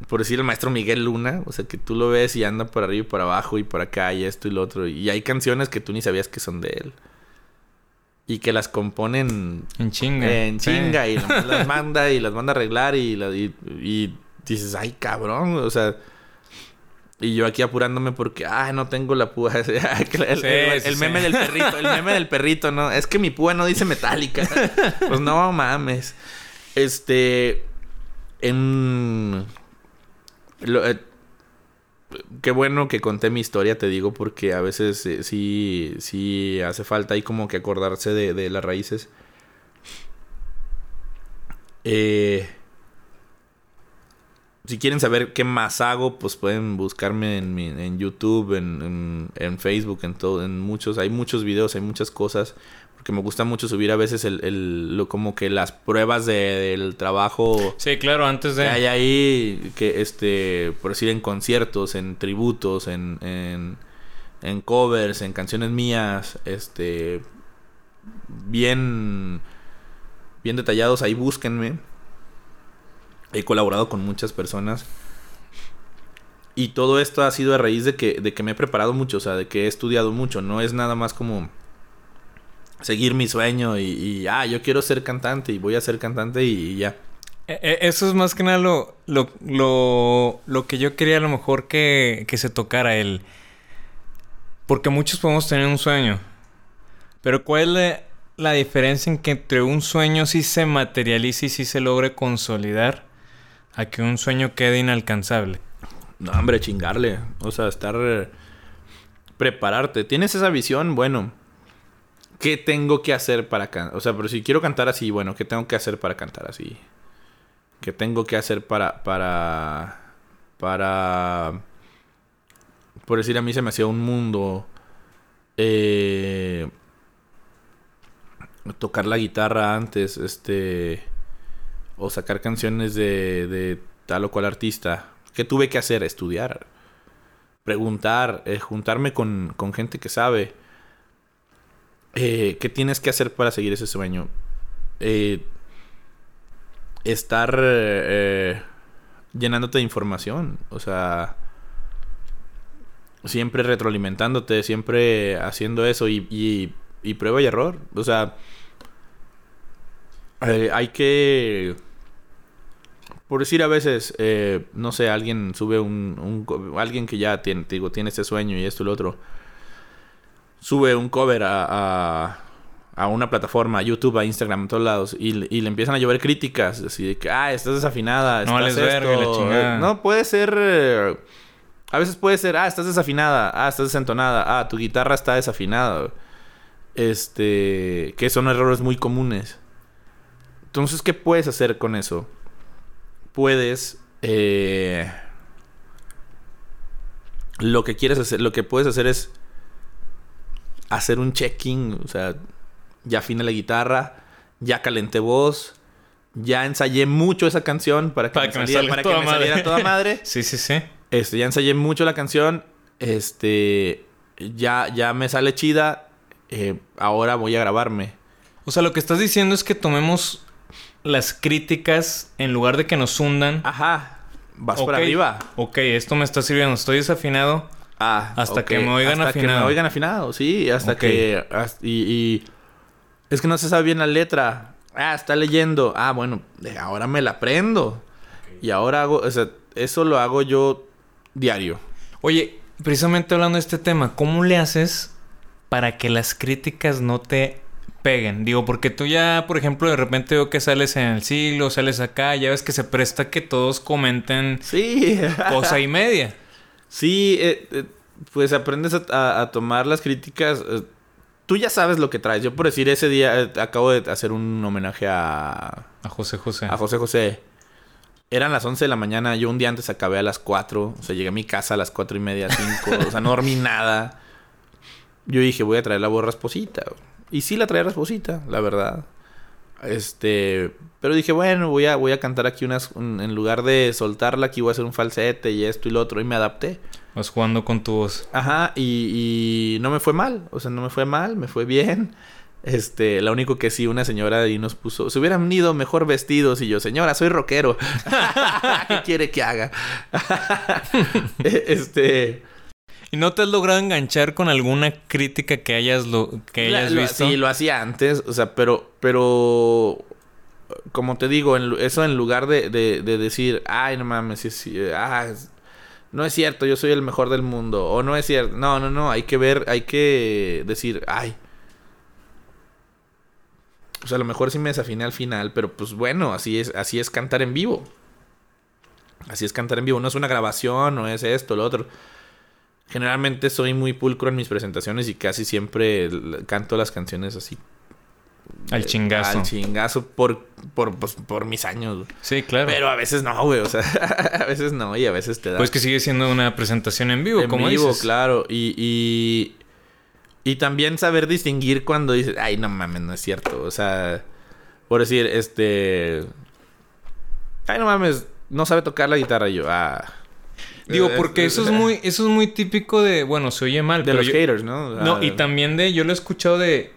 por decir el maestro Miguel Luna, o sea, que tú lo ves y anda por arriba y por abajo y por acá y esto y lo otro. Y hay canciones que tú ni sabías que son de él. Y que las componen En chinga. en Sí. chinga y las manda y las manda a arreglar y, la- y, y dices, ay, cabrón, o sea... Y yo aquí apurándome porque, ay, no tengo la púa. el, meme del perrito, el meme del perrito, ¿no? Es que mi púa no dice metálica. Pues no mames. Este. En. lo- eh, qué bueno que conté mi historia, te digo, porque a veces eh, sí, sí hace falta ahí como que acordarse de, de las raíces. Eh, si quieren saber qué más hago, pues pueden buscarme en, mi- en YouTube, en, en- en Facebook, en todo, en muchos, hay muchos videos, hay muchas cosas, porque me gusta mucho subir a veces el, el- lo, como que las pruebas de- del trabajo Sí, claro, antes que de. hay ahí, que este, por decir, en conciertos, en tributos, en, en, en covers, en canciones mías, este, bien, bien detallados, ahí búsquenme. He colaborado con muchas personas. Y todo esto ha sido a raíz de que, de que me he preparado mucho, o sea, de que he estudiado mucho. No es nada más como seguir mi sueño y, y, ah, yo quiero ser cantante y voy a ser cantante y ya. E- e- Eso es más que nada lo, lo, lo, lo que yo quería a lo mejor que, que se tocara él. Porque muchos podemos tener un sueño. Pero ¿cuál es la, diferencia entre un sueño sí se materialice y sí se logre consolidar a que un sueño quede inalcanzable? No, hombre, chingarle. O sea, estar. eh, Prepararte. ¿Tienes esa visión? Bueno. ¿Qué tengo que hacer para cantar? O sea, pero si quiero cantar así, bueno, ¿qué tengo que hacer para cantar así? ¿Qué tengo que hacer para. para. para. Por decir, a mí se me hacía un mundo. eh, tocar la guitarra antes, este, o sacar canciones de, tal o cual artista, ¿qué tuve que hacer? Estudiar, preguntar, eh, juntarme con, gente que sabe. Eh, ¿Qué tienes que hacer para seguir ese sueño? Eh, estar llenándote de información, o sea, siempre retroalimentándote, siempre haciendo eso y, y, y prueba y error, o sea, hay que por decir a veces, eh, no sé, alguien sube un, un, alguien que ya tiene, digo, tiene este sueño y esto y lo otro, sube un cover a, a, a, una plataforma, a YouTube, a Instagram, a todos lados, y, y, le empiezan a llover críticas, así de que, ah, estás desafinada, no estás esto. Verga, la chingada. No, puede ser, eh, a veces puede ser, ah, estás desafinada, ah, estás desentonada, ah, tu guitarra está desafinada, este, que son errores muy comunes. Entonces, ¿qué puedes hacer con eso? Puedes eh, lo que quieres hacer, lo que puedes hacer es hacer un checking, o sea, ya afiné la guitarra, ya calenté voz, ya ensayé mucho esa canción para que, para me, que saliera, me, para toda que me saliera toda madre. sí, sí, sí. Este, ya ensayé mucho la canción, este, ya, ya me sale chida, eh, ahora voy a grabarme. O sea, lo que estás diciendo es que tomemos las críticas en lugar de que nos hundan. Ajá. Vas okay. por arriba. Ok, esto me está sirviendo. Estoy desafinado. Ah, hasta okay. que me oigan hasta afinado. que me oigan afinado, sí. Hasta okay. que... Hasta, y, y, Es que no se sabe bien la letra. Ah, está leyendo. Ah, bueno. Ahora me la aprendo. Y ahora hago... O sea, eso lo hago yo diario. Oye, precisamente hablando de este tema, ¿cómo le haces para que las críticas no te peguen. Digo, porque tú ya, por ejemplo, de repente veo que sales en el siglo, sales acá, ya ves que se presta que todos comenten sí. cosa y media. Sí, eh, eh, pues aprendes a, a, a, tomar las críticas. Eh, tú ya sabes lo que traes. Yo por decir, ese día acabo de hacer un homenaje a... A José José. A José José. Eran las 11 de la mañana. Yo un día antes acabé a las 4. O sea, llegué a mi casa a las 4 y media, 5. o sea, no dormí nada. Yo dije, voy a traer la voz rasposita. Y sí la traía rasposita, la verdad. Este, pero dije, bueno, voy a, voy a cantar aquí unas, un, en lugar de soltarla, aquí voy a hacer un falsete y esto y lo otro, y me adapté. Vas jugando con tu voz. Ajá, y, y no me fue mal, o sea, no me fue mal, me fue bien. Este, lo único que sí, una señora ahí nos puso, se hubieran ido mejor vestidos y yo, señora, soy rockero. ¿Qué quiere que haga? este... ¿Y no te has logrado enganchar con alguna crítica que hayas, lo, que hayas La, visto? Sí, lo hacía antes, o sea, pero, pero, como te digo, en, eso en lugar de, de, de, decir, ay, no mames, sí, sí, ah, no es cierto, yo soy el mejor del mundo, o no es cierto, no, no, no, hay que ver, hay que decir, ay. O sea, a lo mejor sí me desafiné al final, pero pues bueno, así es, así es cantar en vivo. Así es cantar en vivo, no es una grabación, no es esto, lo otro. Generalmente soy muy pulcro en mis presentaciones y casi siempre canto las canciones así. Al chingazo. Al chingazo por, por, pues, por mis años. Sí, claro. Pero a veces no, güey. O sea, a veces no y a veces te da. Pues que sigue siendo una presentación en vivo, en como vivo, dices. claro. Y, y, y también saber distinguir cuando dices, ay, no mames, no es cierto. O sea, por decir, este. Ay, no mames, no sabe tocar la guitarra. Y yo, ah. Digo, porque eso es muy, eso es muy típico de, bueno, se oye mal. De pero los yo, haters, ¿no? No, Ah, y también de, yo lo he escuchado de,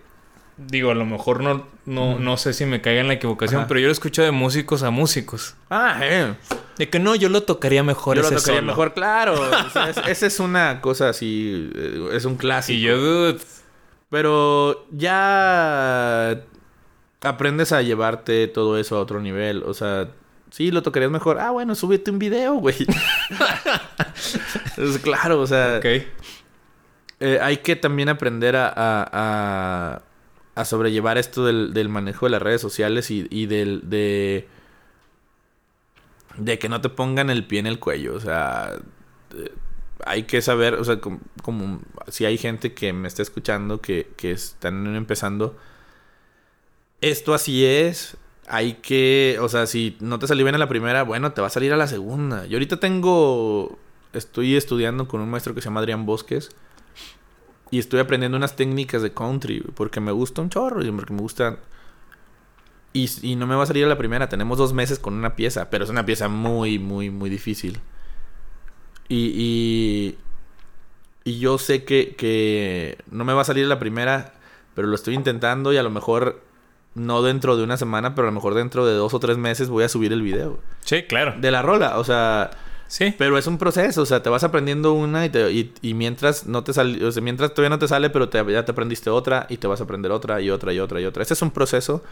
digo, a lo mejor no, no, no sé si me caiga en la equivocación, Ajá. pero yo lo he escuchado de músicos a músicos. Ah, eh. De que no, yo lo tocaría mejor Yo lo tocaría solo. mejor, claro. O sea, es- esa es una cosa así, eh, es un clásico. Y yo, dude, Pero ya aprendes a llevarte todo eso a otro nivel. O sea, sí, lo tocarías mejor. Ah, bueno, súbete un video, güey. Es claro, o sea, ok. eh, hay que también aprender a, a, a, a sobrellevar esto del, del manejo de las redes sociales y, y del, de, de que no te pongan el pie en el cuello. O sea, eh, hay que saber, o sea, como, como si hay gente que me está escuchando que, que están empezando, esto así es. Hay que, o sea, si no te salió bien a la primera, bueno, te va a salir a la segunda. Yo ahorita tengo, estoy estudiando con un maestro que se llama Adrián Bosques. Y estoy aprendiendo unas técnicas de country porque me gusta un chorro y porque me gusta... Y, y no me va a salir a la primera. Tenemos dos meses con una pieza, pero es una pieza muy, muy, muy difícil. Y, y, y yo sé que, que no me va a salir a la primera, pero lo estoy intentando y a lo mejor no dentro de una semana, pero a lo mejor dentro de dos o tres meses voy a subir el video. Sí, claro. De la rola, o sea... Sí. Pero es un proceso, o sea, te vas aprendiendo una y, te- y, y mientras no te sale, o sea, mientras todavía no te sale, pero te- ya te aprendiste otra y te vas a aprender otra y otra y otra y otra. Ese es un proceso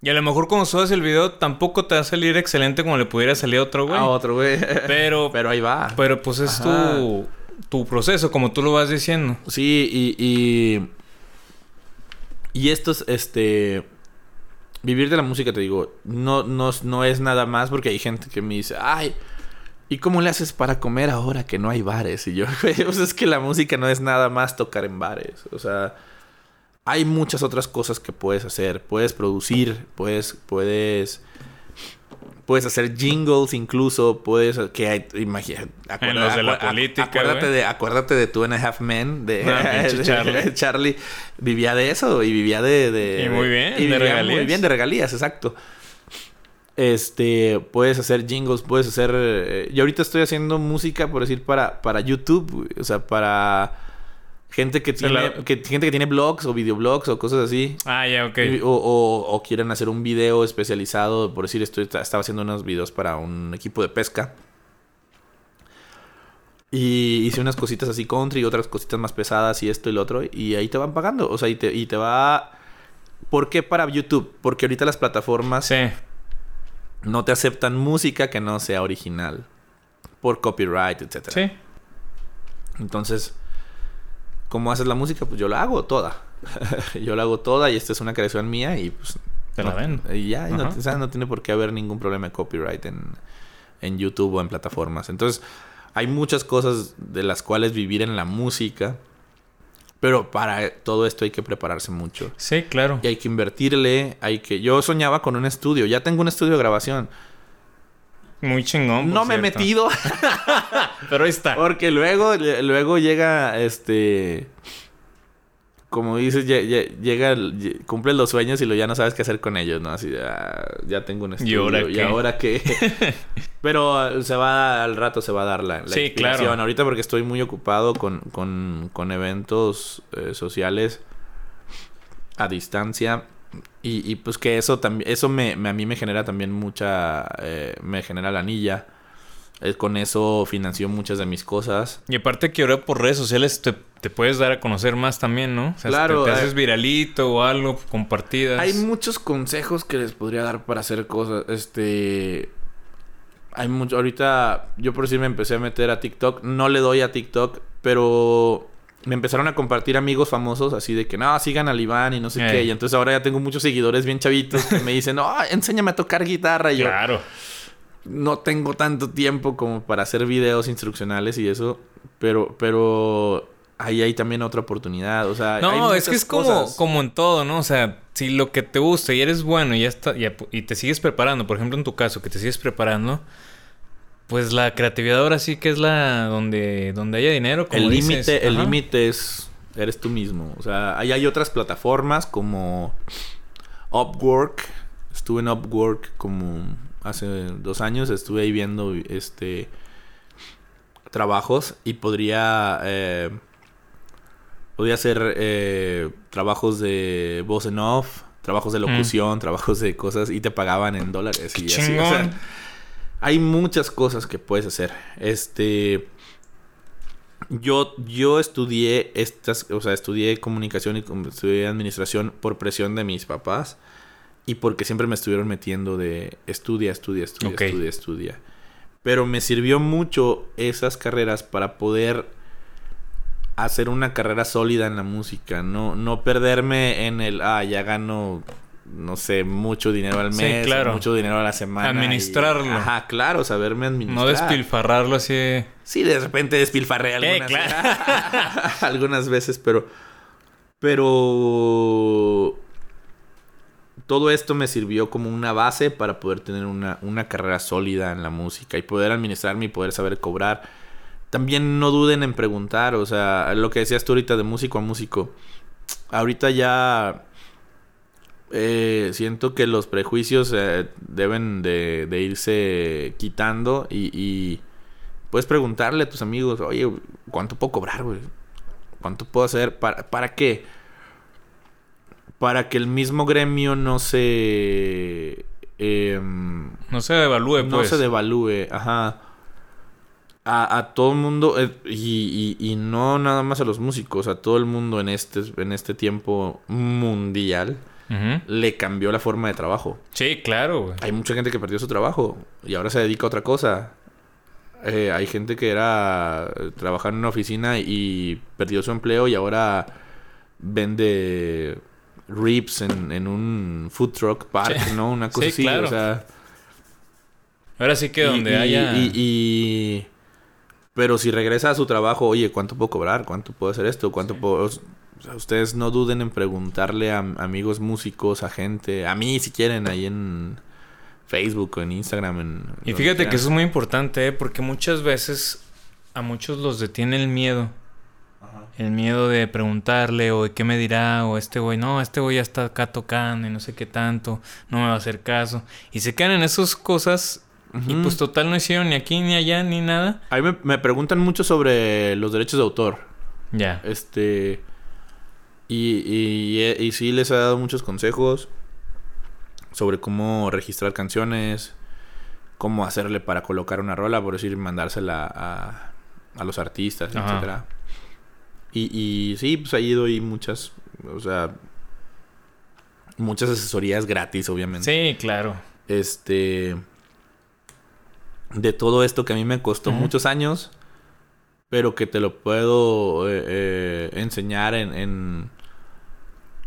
Y a lo mejor cuando subas el video tampoco te va a salir excelente como le pudiera salir a otro güey. a otro, güey. Pero, pero ahí va. pero pues es tu, tu proceso, como tú lo vas diciendo. Sí, y, y. Y esto es, este. Vivir de la música, te digo, no, no, no es nada más porque hay gente que me dice, ay, ¿y cómo le haces para comer ahora que no hay bares? Y yo, sea, es que la música no es nada más tocar en bares. O sea, hay muchas otras cosas que puedes hacer. Puedes producir, puedes, puedes. Puedes hacer jingles incluso, puedes que hay, imagina, En los de la acu- política, acuérdate de acuérdate de Two and a Half Men de, de- Charlie. Charlie vivía de eso y vivía de, de- Y muy bien, y de regalías. muy bien de regalías, exacto. Este, puedes hacer jingles, puedes hacer eh, yo ahorita estoy haciendo música por decir para para YouTube, o sea, para gente que tiene la- que, gente que tiene blogs o videoblogs o cosas así. Ah, ya, ok. Y- O, o- o quieren hacer un video especializado, por decir, estoy, estaba haciendo unos videos para un equipo de pesca. Y hice unas cositas así country y otras cositas más pesadas y esto y lo otro. Y ahí te van pagando. O sea, y te, y te va... ¿Por qué para YouTube? Porque ahorita las plataformas Sí. no te aceptan música que no sea original. Por copyright, etcétera. Sí. Entonces, ¿cómo haces la música? Pues yo la hago toda. yo la hago toda y esta es una creación mía y pues... Te la ven. Y ya, y no, Ajá. o sea, no tiene por qué haber ningún problema de copyright en, en YouTube o en plataformas. Entonces, hay muchas cosas de las cuales vivir en la música. Pero para todo esto hay que prepararse mucho. Sí, claro. Y hay que invertirle, hay que... Yo soñaba con un estudio, ya tengo un estudio de grabación. Muy chingón. por no me he metido Pero ahí está. Porque luego, luego llega, este... Como dices, lle- lle- llega, cumple los sueños y lo ya no sabes qué hacer con ellos, ¿no? Así de, ah, ya tengo un estudio. ahora ¿Y ahora qué? Pero ah, se va, al rato se va a dar la, la Sí, claro. Ahorita porque estoy muy ocupado con, con, con eventos eh, sociales a distancia. Y, y pues que eso también, eso me, me- a mí me genera también mucha, eh, me genera la anilla. Eh, con eso financió muchas de mis cosas. Y aparte que ahora por redes sociales te, te puedes dar a conocer más también, ¿no? O sea, Claro, te, te eh. haces viralito o algo, compartidas. Hay muchos consejos que les podría dar para hacer cosas. Este. Hay mucho. Ahorita, yo por decir me empecé a meter a TikTok. No le doy a TikTok, pero me empezaron a compartir amigos famosos así de que no, sigan al Iván y no sé qué. Y entonces ahora ya tengo muchos seguidores bien chavitos que me dicen, no, enséñame a tocar guitarra. Y yo, Claro. no tengo tanto tiempo como para hacer videos instruccionales y eso, pero, pero ahí hay también otra oportunidad, o sea, hay No, es que es como, cosas. como en todo, ¿no? O sea, si lo que te gusta y eres bueno y ya está, y te sigues preparando, por ejemplo en tu caso, que te sigues preparando, pues la creatividad ahora sí que es la donde, donde haya dinero. Como el límite, el límite es eres tú mismo, o sea, ahí hay otras plataformas como Upwork, estuve en Upwork como hace dos años, estuve ahí viendo este trabajos y podría eh, podría hacer eh, trabajos de voz en off, trabajos de locución, trabajos de cosas y te pagaban en dólares Qué y así, o sea, hay muchas cosas que puedes hacer. Este yo, yo estudié estas, o sea, estudié comunicación y estudié administración por presión de mis papás y porque siempre me estuvieron metiendo de estudia, estudia, estudia, estudia, estudia. Pero me sirvió mucho esas carreras para poder hacer una carrera sólida en la música, no, no perderme en el, ah, ya gano, no sé, mucho dinero al Sí, mes, claro. mucho dinero a la semana. y- Administrarlo. ajá, claro, saberme administrar. No despilfarrarlo así. Sí, de repente despilfarré algunas, claro. algunas veces, pero. Pero. Todo esto me sirvió como una base para poder tener una, una carrera sólida en la música y poder administrarme y poder saber cobrar. también no duden en preguntar, o sea, lo que decías tú ahorita de músico a músico. Ahorita ya eh, siento que los prejuicios eh, deben de, irse quitando y, y, puedes preguntarle a tus amigos, oye, ¿cuánto puedo cobrar, güey? ¿Cuánto puedo hacer? ¿Para, ¿Para qué? Para que el mismo gremio no se... Em, no se devalúe, No se pues. devalúe, ajá a, todo el mundo, eh, y, no nada más a los músicos, a todo el mundo en este, en este tiempo mundial, le cambió la forma de trabajo. Sí, claro. Hay mucha gente que perdió su trabajo y ahora se dedica a otra cosa. Eh, hay gente que era trabajar en una oficina y perdió su empleo y ahora vende rips en, un food truck park, ¿no? Una cosa así, o sea... Ahora sí que donde haya... y, pero si regresa a su trabajo, oye, ¿cuánto puedo cobrar? ¿Cuánto puedo hacer esto? ¿Cuánto puedo...? Ustedes no duden en preguntarle a amigos músicos, a gente, a mí si quieren, ahí en Facebook o en Instagram. En, y fíjate que eso es muy importante, ¿eh? porque muchas veces a muchos los detiene el miedo. El miedo de preguntarle o de qué me dirá o este güey, no, este güey ya está acá tocando y no sé qué tanto, no me va a hacer caso. Y se quedan en esas cosas y pues total no hicieron ni aquí ni allá ni nada. A mí me, preguntan mucho sobre los derechos de autor. Ya. Este. Y, y, y, sí les he dado muchos consejos sobre cómo registrar canciones, cómo hacerle para colocar una rola, por decir, mandársela a, a los artistas, etcétera. Y, y sí, pues ahí doy muchas, o sea, muchas asesorías gratis, obviamente. Sí, claro. Este de todo esto que a mí me costó muchos años, pero que te lo puedo eh, eh, enseñar en, en,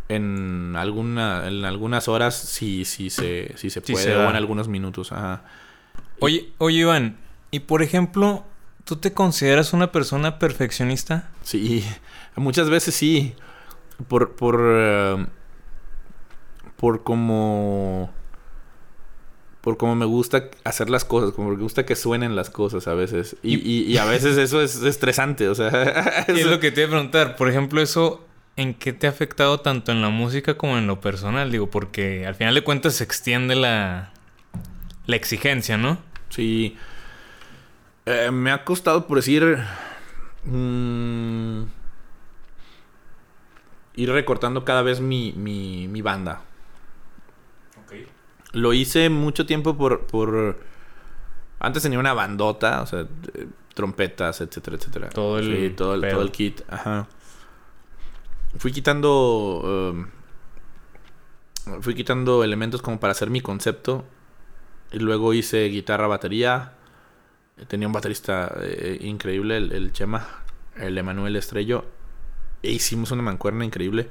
en, alguna, en algunas horas si, si se, si se puede o en algunos minutos. Oye, oye Iván, y por ejemplo, ¿tú te consideras una persona perfeccionista? Sí, muchas veces sí. Por, por, eh, por como por cómo me gusta hacer las cosas, como me gusta que suenen las cosas a veces. Y, a veces eso es estresante, o sea. y es lo que te iba a preguntar, por ejemplo, eso, ¿en qué te ha afectado tanto en la música como en lo personal? Digo, porque al final de cuentas se extiende la, la exigencia, ¿no? Sí. Eh, me ha costado, por decir... Mm, ir recortando cada vez mi, mi, mi banda. Lo hice mucho tiempo por, por... Antes tenía una bandota, o sea, trompetas, etcétera, etcétera. Todo el, todo, el todo el kit. Ajá. Fui quitando... Um, fui quitando elementos como para hacer mi concepto. Y luego hice guitarra, batería. Tenía un baterista eh, increíble, el, el, Chema, el Emanuel Estrello. E hicimos una mancuerna increíble.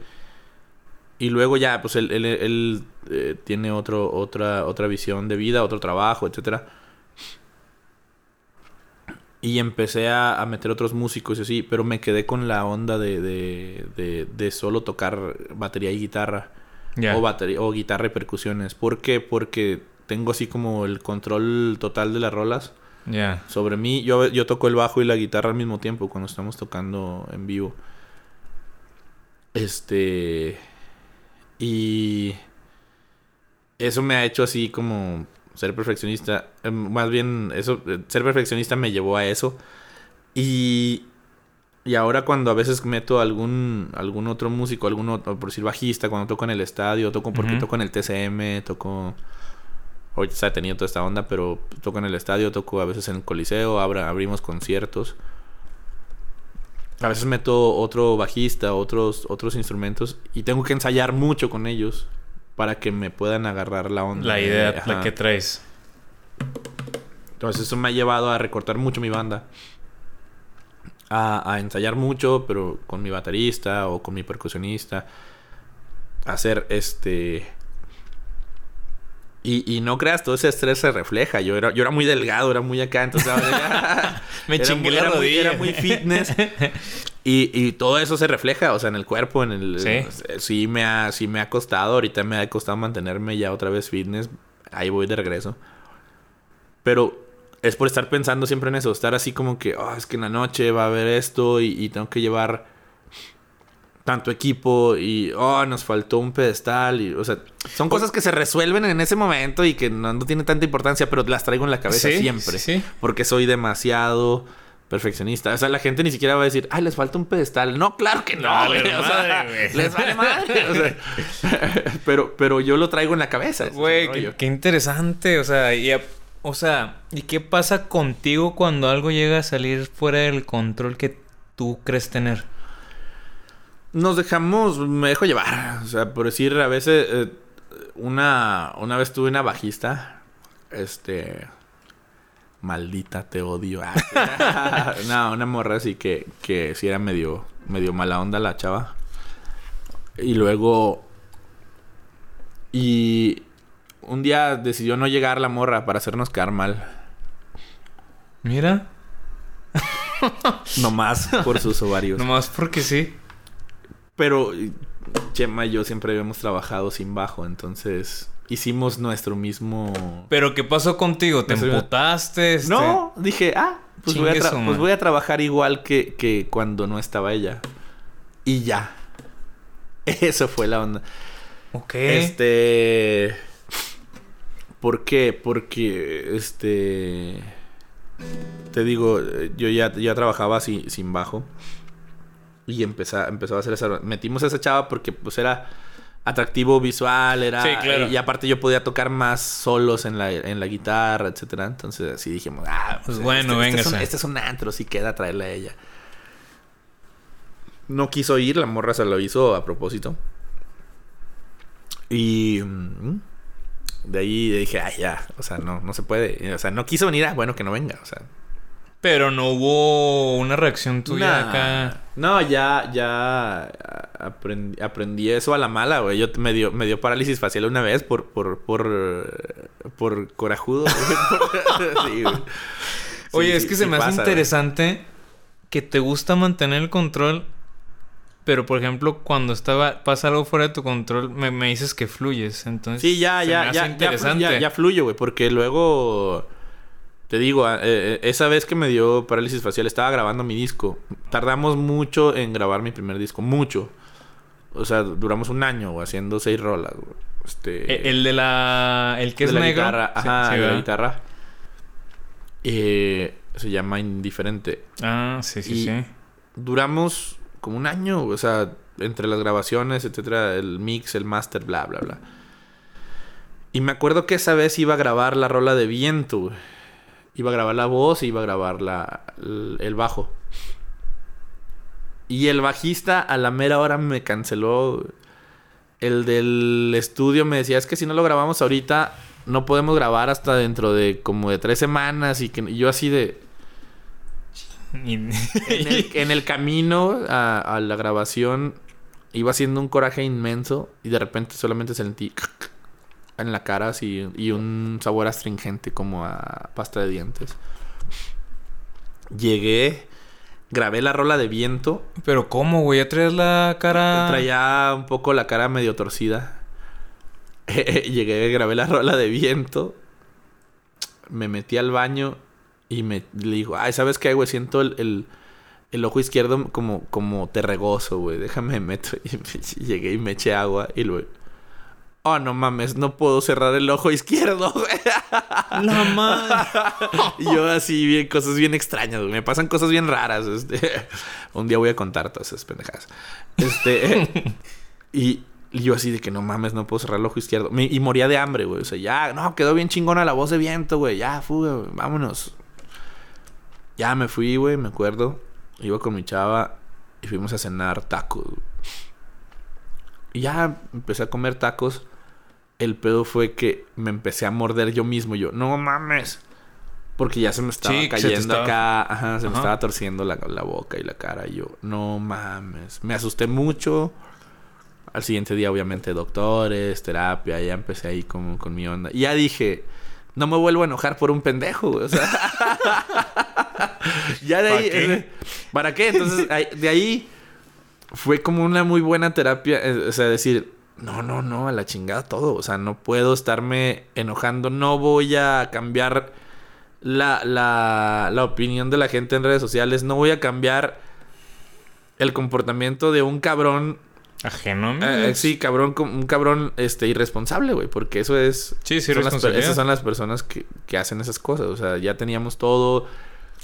Y luego ya, pues él, él, eh, tiene otro, otra, otra visión de vida, otro trabajo, etcétera. Y empecé a, meter otros músicos y así, pero me quedé con la onda de, de, de, solo tocar batería y guitarra. O, batería, o guitarra y percusiones. ¿Por qué? Porque tengo así como el control total de las rolas. Sobre mí, yo, yo toco el bajo y la guitarra al mismo tiempo cuando estamos tocando en vivo. Este y eso me ha hecho así como ser perfeccionista. Em, más bien, eso, eh, ser perfeccionista me llevó a eso. Y, y ahora cuando a veces meto algún, algún otro músico, algún otro, por decir bajista, cuando toco en el estadio, toco porque toco en el TCM, toco... Ahorita se ha tenido toda esta onda, pero toco en el estadio, toco a veces en el coliseo, abrimos conciertos. A veces meto otro bajista, otros, otros instrumentos y tengo que ensayar mucho con ellos para que me puedan agarrar la onda. La idea, la que traes. Entonces eso me ha llevado a recortar mucho mi banda. A, a, ensayar mucho, pero con mi baterista o con mi percusionista. hacer este y, y, no creas, todo ese estrés se refleja. Yo era, yo era muy delgado, era muy acá, entonces me chingué la rodilla. era muy fitness. y, y, todo eso se refleja, o sea, en el cuerpo, en el... ¿Sí? sí, me ha, sí me ha costado, ahorita me ha costado mantenerme ya otra vez fitness. Ahí voy de regreso. Pero es por estar pensando siempre en eso, estar así como que, oh, es que en la noche va a haber esto y, y tengo que llevar tanto equipo y, oh, nos faltó un pedestal y, o sea, son cosas que se resuelven en ese momento y que no, no tienen tanta importancia, pero las traigo en la cabeza Sí, siempre, sí, porque soy demasiado perfeccionista. O sea, la gente ni siquiera va a decir, ay, les falta un pedestal. No, claro que no, güey. O sea, madre, güey. les vale madre. O sea, pero, pero yo lo traigo en la cabeza. ese Güey, qué, qué interesante. O sea, y, a- o sea, ¿y qué pasa contigo cuando algo llega a salir fuera del control que tú crees tener? Nos dejamos, me dejo llevar. O sea, por decir, a veces, eh, una, una vez tuve una bajista, este, maldita, te odio. Ah, no, una morra así que, que sí era medio, medio mala onda la chava. Y luego, y un día decidió no llegar la morra para hacernos quedar mal. Mira, Nomás por sus ovarios. nomás porque sí. Pero Chema y yo siempre habíamos trabajado sin bajo, entonces hicimos nuestro mismo... Pero ¿qué pasó contigo? ¿Te emputaste? este? No, dije, ah, pues voy, a pues madre. voy a trabajar igual que, que cuando no estaba ella. Y ya. Eso fue la onda. Ok. Este... ¿Por qué? Porque, este... Te digo, eh, yo ya, ya trabajaba sin, sin bajo. Y empezó, empezó a hacer esa... Metimos a esa chava porque pues era atractivo visual, era... Sí, claro. Y aparte yo podía tocar más solos en la, en la guitarra, etcétera. Entonces así dijimos, ah, Pues bueno, este, es un, véngase. este es un antro, si queda traerle a ella. No quiso ir, la morra se lo hizo a propósito. Y mm, de ahí dije, ay, ya, o sea, no, no se puede. O sea, no quiso venir, ah, bueno, que no venga, o sea. Pero no hubo una reacción tuya Nah. acá. No, ya, ya aprendí, aprendí eso a la mala, güey. Yo me dio, me dio parálisis facial una vez por, por, por, por corajudo. Sí, güey. Oye, Sí, es sí, que se me hace pasa, güey. interesante que te gusta mantener el control, pero por ejemplo, cuando estaba pasa algo fuera de tu control, me, me dices que fluyes. Entonces, Sí, ya, se me ya, hace ya, ya, interesante. ya, ya fluyo, güey, porque luego te digo, eh, eh, esa vez que me dio parálisis facial estaba grabando mi disco. Tardamos mucho en grabar mi primer disco, mucho. O sea, duramos un año güey, haciendo seis rolas. güey. Este, E- El de la. El que es la negro. guitarra, ajá, sí, de la guitarra. Eh, se llama Indiferente. Ah, sí, sí, Y- sí. Duramos como un año, o sea, entre las grabaciones, etcétera, el mix, el master, bla, bla, bla. Y me acuerdo que esa vez iba a grabar la rola de viento, güey. Iba a grabar la voz y iba a grabar la, el, bajo. Y el bajista a la mera hora me canceló. El del estudio me decía, es que si no lo grabamos ahorita, no podemos grabar hasta dentro de como de tres semanas. Y, que, y yo así de... Y- En el, en el camino a, a la grabación iba haciendo un coraje inmenso y de repente solamente sentí en la cara así y un sabor astringente como a pasta de dientes. Llegué, grabé la rola de viento, Pero ¿cómo, güey? ¿Ya traes la cara...? traía un poco la cara medio torcida. Llegué, grabé la rola de viento, me metí al baño y me le digo, ay, ¿sabes qué, güey? Siento el, el, el ojo izquierdo como, como terregoso, güey. Déjame meto. Y me- llegué y me eché agua y luego... Oh, no mames, no puedo cerrar el ojo izquierdo, güey. La madre. Y yo así, bien, cosas bien extrañas, güey. Me pasan cosas bien raras. Este, un día voy a contar todas esas pendejadas. Este, y, y yo así de que no mames, no puedo cerrar el ojo izquierdo. Me- y moría de hambre, güey. O sea, ya, no, quedó bien chingona la voz de viento, güey. Ya, fuga, güey, vámonos. Ya me fui, güey, me acuerdo. Iba con mi chava y fuimos a cenar tacos. Y ya empecé a comer tacos. El pedo fue que me empecé a morder yo mismo. Yo, no mames. Porque ya se me estaba Sí, cayendo estaba- acá. Ajá, se me estaba torciendo la, la boca y la cara. Y yo, no mames. Me asusté mucho. Al siguiente día, obviamente, doctores, terapia. Ya empecé ahí con, con mi onda. Y ya dije, no me vuelvo a enojar por un pendejo, güey. O sea, ya de ¿Para ahí. qué? eh, ¿Para qué? Entonces, de ahí fue como una muy buena terapia. eh, o sea, decir, no, no, no, a la chingada todo. O sea, no puedo estarme enojando. No voy a cambiar la, la, la opinión de la gente en redes sociales. No voy a cambiar el comportamiento de un cabrón. Ajeno. ¿no? eh, sí, cabrón, un cabrón este, irresponsable, güey. Porque eso es. Sí, sí, son las, esas son las personas que, que hacen esas cosas. O sea, ya teníamos todo.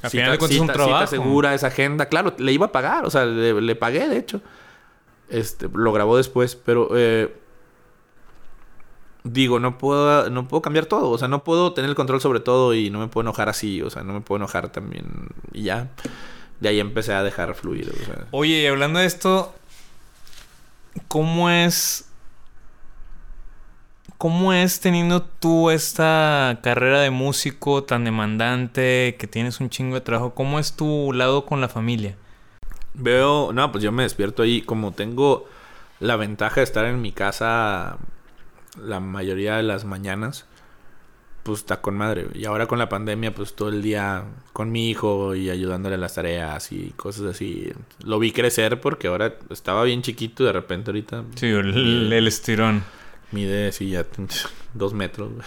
A final de cuentas es un cita trabajo. segura, esa agenda. Claro, le iba a pagar. O sea, le, le pagué, de hecho. Este, lo grabó después, pero... eh, digo, no puedo, no puedo cambiar todo. O sea, no puedo tener el control sobre todo y no me puedo enojar así. O sea, no me puedo enojar también. Y ya. De ahí empecé a dejar fluir. O sea. Oye, y hablando de esto, ¿cómo es. ¿Cómo es teniendo tú esta carrera de músico tan demandante, que tienes un chingo de trabajo? ¿Cómo es tu lado con la familia? Veo, no, pues yo me despierto ahí. Como tengo la ventaja de estar en mi casa la mayoría de las mañanas, pues está con madre. Y ahora con la pandemia, pues todo el día con mi hijo y ayudándole a las tareas y cosas así. Lo vi crecer porque ahora estaba bien chiquito y de repente ahorita Sí, el, el estirón. mide así ya dos metros.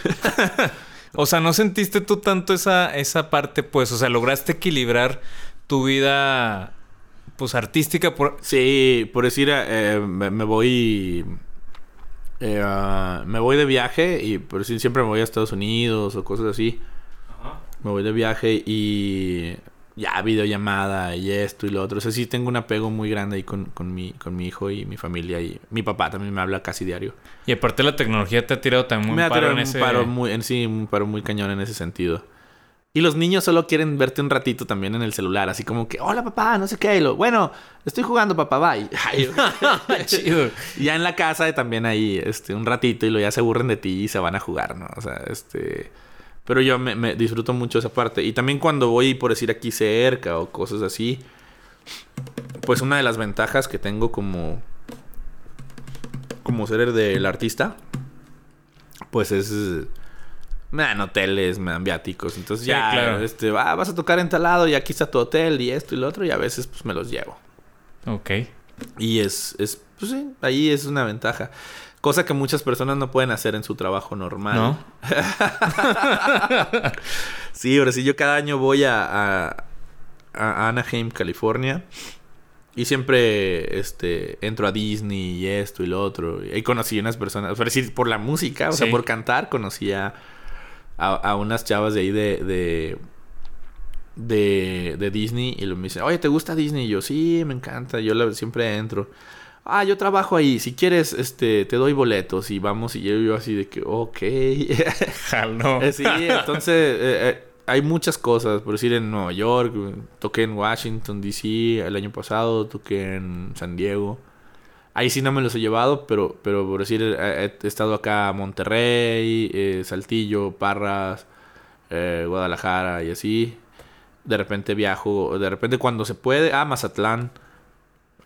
O sea, ¿no sentiste tú tanto esa, esa parte, pues? O sea, lograste equilibrar tu vida, pues, artística por... Sí, por decir, eh, me, me voy. eh, me voy de viaje y por decir, siempre me voy a Estados Unidos o cosas así. Me voy de viaje y. Ya, videollamada y esto y lo otro. O sea, sí tengo un apego muy grande ahí con, con, mi, con mi hijo y mi familia. Y mi papá también me habla casi diario. Y aparte la tecnología te ha tirado también me un ha tirado en un ese... paro muy, en sí, un paro muy cañón en ese sentido. Y los niños solo quieren verte un ratito también en el celular, así como que, hola papá, no sé qué, y lo, bueno, estoy jugando papá, bye. Chido. ya en la casa también ahí, este, un ratito y lo ya se aburren de ti y se van a jugar, ¿no? O sea, este... Pero yo me, me disfruto mucho esa parte. Y también cuando voy, por decir, aquí cerca o cosas así, pues una de las ventajas que tengo como... Como ser del artista, pues es... Me dan hoteles, me dan viáticos. Entonces Sí, ya, claro. este, ah, vas a tocar en tal lado y aquí está tu hotel y esto y lo otro. Y a veces pues me los llevo. Ok. Y es, es pues sí, ahí es una ventaja. Cosa que muchas personas no pueden hacer en su trabajo normal. ¿No? Sí, ahora sí, yo cada año voy a, a, a Anaheim, California. Y siempre este, entro a Disney y esto y lo otro. Y ahí conocí unas personas, por decir, por la música, o sea, por cantar, conocí a, a, a unas chavas de ahí de, de, de, de Disney. Y lo me dicen, oye, ¿te gusta Disney? Y yo, sí, me encanta. Yo la- siempre entro. Ah, yo trabajo ahí. Si quieres, este, te doy boletos y vamos. Y yo, yo así de que, ok. Eh, sí, entonces eh, eh, hay muchas cosas. Por decir, en Nueva York, toqué en Washington, D.C. el año pasado, toqué en San Diego. Ahí sí no me los he llevado, pero, pero por decir, he, he estado acá Monterrey, eh, Saltillo, Parras, eh, Guadalajara y así. De repente viajo, de repente cuando se puede, ah, Mazatlán.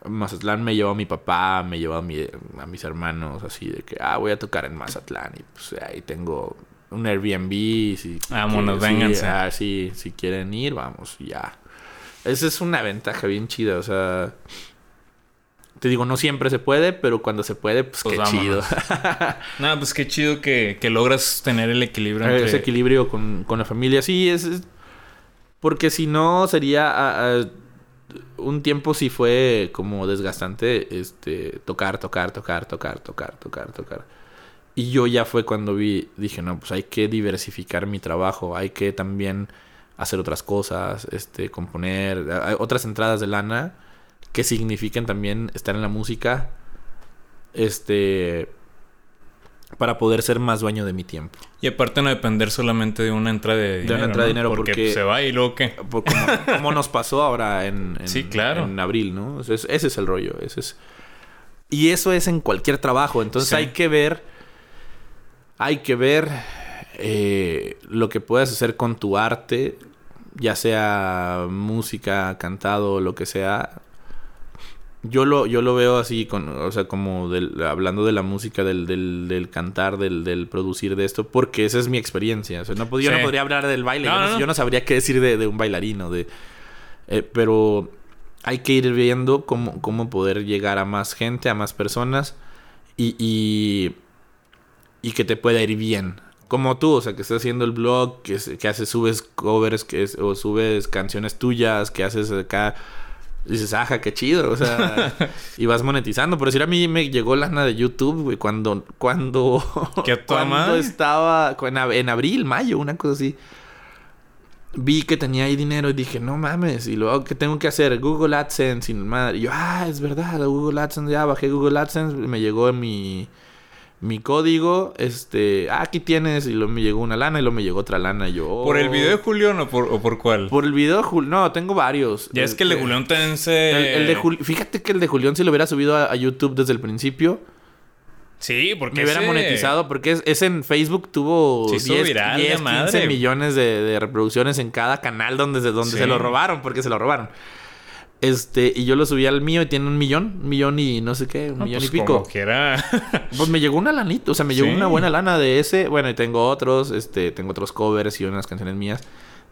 Mazatlán me llevó a mi papá, me llevó a, mi- a mis hermanos, así de que, ah, voy a tocar en Mazatlán. Y pues ahí tengo un Airbnb. Si, Vámonos, que- sí, ah, sí, si quieren ir, vamos, ya. Esa es una ventaja bien chida, o sea. Te digo, no siempre se puede, pero cuando se puede, pues, Pues qué vámonos. chido. Nada, pues qué chido que, que logras tener el equilibrio entre... Ese equilibrio con, con la familia. Sí, es. es- porque si no, sería. un tiempo sí fue como desgastante. Este. Tocar, tocar, tocar, tocar, tocar, tocar, tocar. Y yo ya fue cuando vi. Dije, no, pues hay que diversificar mi trabajo. Hay que también hacer otras cosas. Este. Componer. otras entradas de lana. Que significan también estar en la música. Este. Para poder ser más dueño de mi tiempo. Y aparte no depender solamente de una entrada de dinero, una entrada de dinero, porque, porque- se va y luego qué. Por como, como nos pasó ahora en, en- Sí, claro. en abril, ¿no? Ese es el rollo. Ese es... Y eso es en cualquier trabajo. Entonces Sí. hay que ver. Hay que ver eh, lo que puedas hacer con tu arte. Ya sea música, cantado, lo que sea. Yo lo, yo lo veo así, con, o sea, como del- hablando de la música, del, del, del cantar, del, del producir de esto, porque esa es mi experiencia. O sea, no, Sí. podría hablar del baile, No, yo, no, no, no. yo no sabría qué decir de, de un bailarino, de, eh, pero hay que ir viendo cómo, cómo poder llegar a más gente, a más personas y, y, y que te pueda ir bien. como tú, o sea, que estás haciendo el blog, que, que haces, subes covers, que o subes canciones tuyas, que haces acá. Dices, ajá, qué chido, o sea, y vas monetizando. Por decir, a mí me llegó lana de YouTube, güey, cuando, cuando, ¿Qué cuando estaba, en, ab- en abril, mayo, una cosa así. Vi que tenía ahí dinero y dije, no mames, y luego, ¿qué tengo que hacer? Google AdSense, y madre. Y yo, ah, es verdad, Google AdSense, ya bajé Google AdSense, me llegó en mi, mi código, este, ah, aquí tienes, y luego me llegó una lana, y luego me llegó otra lana, y yo... ¿Por el oh. video de Julián o por, o por cuál? Por el video de Julián, no, tengo varios. Ya es que el de Este, Julián también se... el, el de Jul- Fíjate que el de Julián, si lo hubiera subido a, a YouTube desde el principio, Sí, porque me hubiera ese- monetizado. Porque es, es en Facebook, tuvo Sí, hizo 10, viral, 10, la 15 madre. millones de, de reproducciones en cada canal donde, donde Sí. se lo robaron, porque se lo robaron. Este, y yo lo subí al mío y tiene un millón, un millón y no sé qué, un No, millón pues y pico. como quiera. Pues me llegó una lanita, o sea, me llegó Sí. una buena lana de ese. Bueno, y tengo otros, este, tengo otros covers y unas canciones mías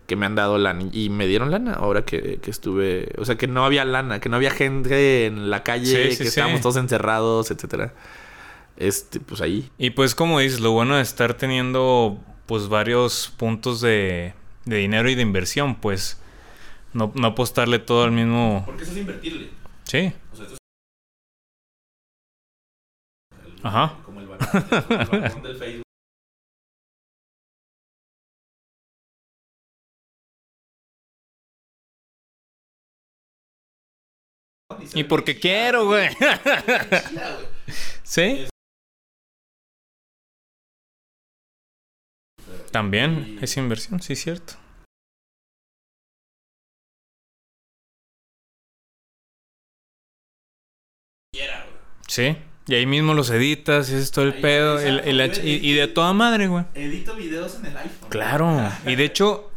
que me han dado lana. Y me dieron lana ahora que, que estuve. O sea, que no había lana, que no había gente en la calle, Sí, sí, que estábamos todos encerrados, etcétera. Este, pues ahí. Y pues como dices, lo bueno de estar teniendo pues varios puntos de, de dinero y de inversión, pues no, no apostarle todo al mismo... Porque eso es invertirle. Sí. O sea, esto Ajá. como el balón del Facebook. Y porque quiero, güey. ¿Sí? También es inversión, sí, cierto. Sí. Y ahí mismo los editas y haces todo el Ahí, pedo. el- el y, y de toda madre, güey. Edito videos en el iPhone. Claro. Y de hecho,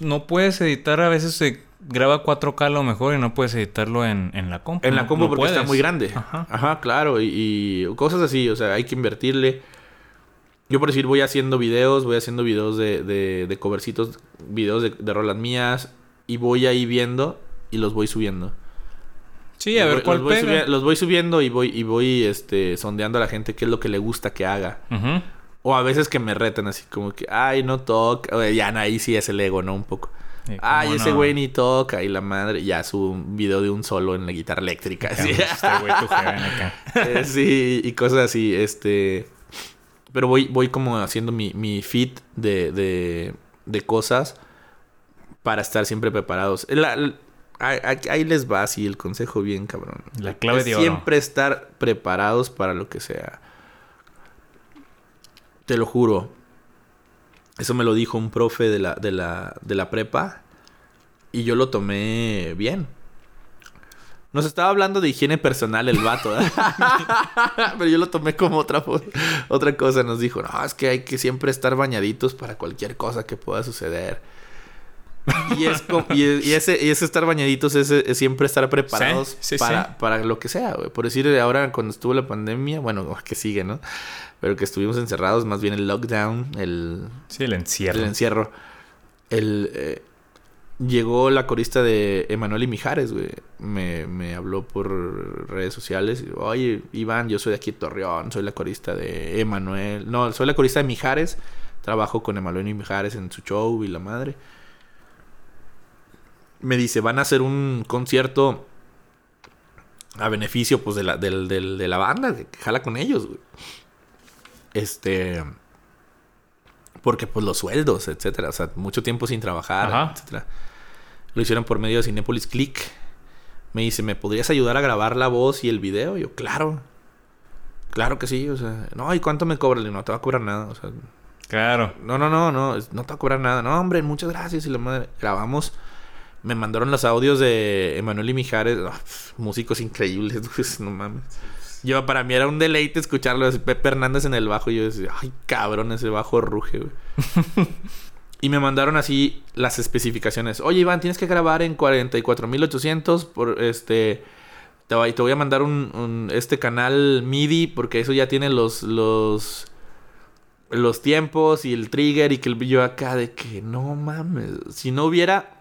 no puedes editar, a veces se graba 4K a lo mejor y no puedes editarlo en, en la compu. En la compu no porque está muy grande. Ajá. Ajá, claro. Y, y cosas así, o sea, hay que invertirle. Yo por decir, voy haciendo videos, voy haciendo videos de, de, de covercitos, videos de, de rolas mías. Y voy ahí viendo y los voy subiendo. Sí, a ver voy- cuál los voy, pega. subi- los voy subiendo y voy, y voy este, sondeando a la gente qué es lo que le gusta que haga. O a veces que me retan así como que, ay, no toca. Ya, no, ahí sí es el ego, ¿no? Un poco. Sí, Ay, ese güey ni toca. Y la madre, ya su un video de un solo en la guitarra eléctrica. Así. Este güey, tu acá. Eh, sí, y cosas así, este... Pero voy, voy como haciendo mi, mi feed de, de, de cosas para estar siempre preparados. La- ahí, les va así el consejo bien, cabrón. La clave Es de oro. Siempre estar preparados para lo que sea. Te lo juro. Eso me lo dijo un profe de la, de la, de la prepa. Y yo lo tomé bien. Nos estaba hablando de higiene personal el vato. ¿eh? Pero yo lo tomé como otra, otra cosa. Nos dijo, no, es que hay que siempre estar bañaditos para cualquier cosa que pueda suceder. Y, es y, es- y ese, y ese estar bañaditos es, es siempre estar preparados Sí, sí, para, sí. para lo que sea, güey. Por decir, ahora cuando estuvo la pandemia, bueno, que sigue, ¿no? Pero que estuvimos encerrados, más bien el lockdown, el, Sí, el encierro. el encierro. El, eh, llegó la corista de Emanuel y Mijares, güey. Me, me habló por redes sociales. y, Oye, Iván, yo soy de aquí de Torreón, soy la corista de Emanuel. No, soy la corista de Mijares. Trabajo con Emanuel y Mijares en su show y la madre. Me dice, van a hacer un concierto a beneficio, pues, de la, de la banda, que jala con ellos, güey. Este porque pues los sueldos, etcétera, o sea, mucho tiempo sin trabajar, Ajá. etcétera. Lo hicieron por medio de Cinepolis Click. Me dice, ¿me podrías ayudar a grabar la voz y el video? Y yo, claro. Claro que sí, o sea, no, ¿y cuánto me? Le digo, no te va a cobrar nada, o sea, Claro. no, no, no, no, no te va a cobrar nada. No, hombre, muchas gracias. Y la madre, grabamos. Me mandaron los audios de Emanuel y Mijares. Ah, músicos increíbles, pues, no mames. Yo, para mí era un deleite escucharlo. Pepe Hernández en el bajo. Y yo decía, ay, cabrón, ese bajo ruge, güey. y me mandaron así las especificaciones. Oye, Iván, tienes que grabar en 44800 por este. Te voy, te voy a mandar un, un- este canal MIDI porque eso ya tiene los los los tiempos y el trigger y que el yo acá de que no mames, si no hubiera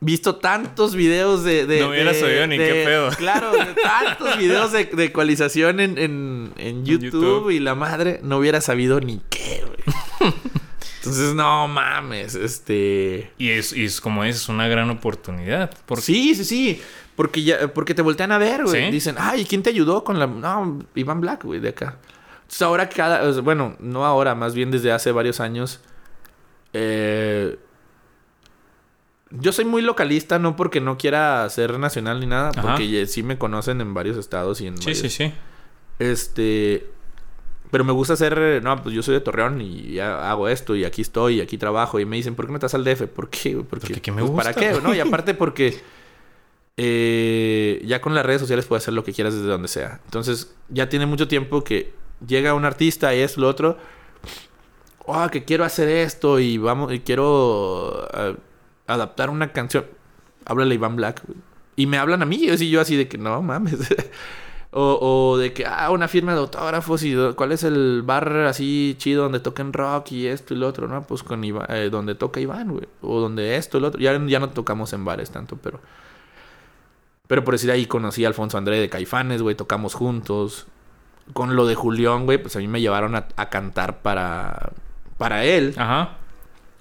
visto tantos videos de, de No hubiera sabido ni de- qué pedo. Claro, de tantos videos de, de ecualización en, en, en YouTube, YouTube. y la madre no hubiera sabido ni qué, güey. Entonces, no mames, este... Y es, y es como es, una gran oportunidad. Por... Sí, sí, sí. Porque, ya, porque te voltean a ver, güey. Dicen, ay, ¿quién te ayudó con la...? No, Iván Black, güey, de acá. Entonces ahora cada... Bueno, no ahora, más bien desde hace varios años. Eh... Yo soy muy localista, no porque no quiera ser nacional ni nada, porque sí me conocen en varios estados y en Sí, sí, sí. Este... Pero me gusta hacer, no, pues yo soy de Torreón y ya hago esto y aquí estoy y aquí trabajo. Y me dicen, ¿por qué no estás al DF? ¿Por qué? Porque, me pues, gusta. ¿Para qué? ¿no? Y aparte porque eh, ya con las redes sociales puedes hacer lo que quieras desde donde sea. Entonces ya tiene mucho tiempo que llega un artista y es lo otro. Oh, que quiero hacer esto y vamos, y quiero eh, adaptar una canción. Háblale Iván Black. Y me hablan a mí y yo así de que no mames. O, de que, ah, una firma de autógrafos y cuál es el bar así chido donde toquen rock y esto y lo otro, ¿no? Pues con eh, donde toca Iván, güey. O donde esto y lo otro. Ya, ya no tocamos en bares tanto, pero... Pero por decir ahí conocí a Alfonso André de Caifanes, güey, tocamos juntos. Con lo de Julián, güey, pues a mí me llevaron a, cantar para, para él. Ajá.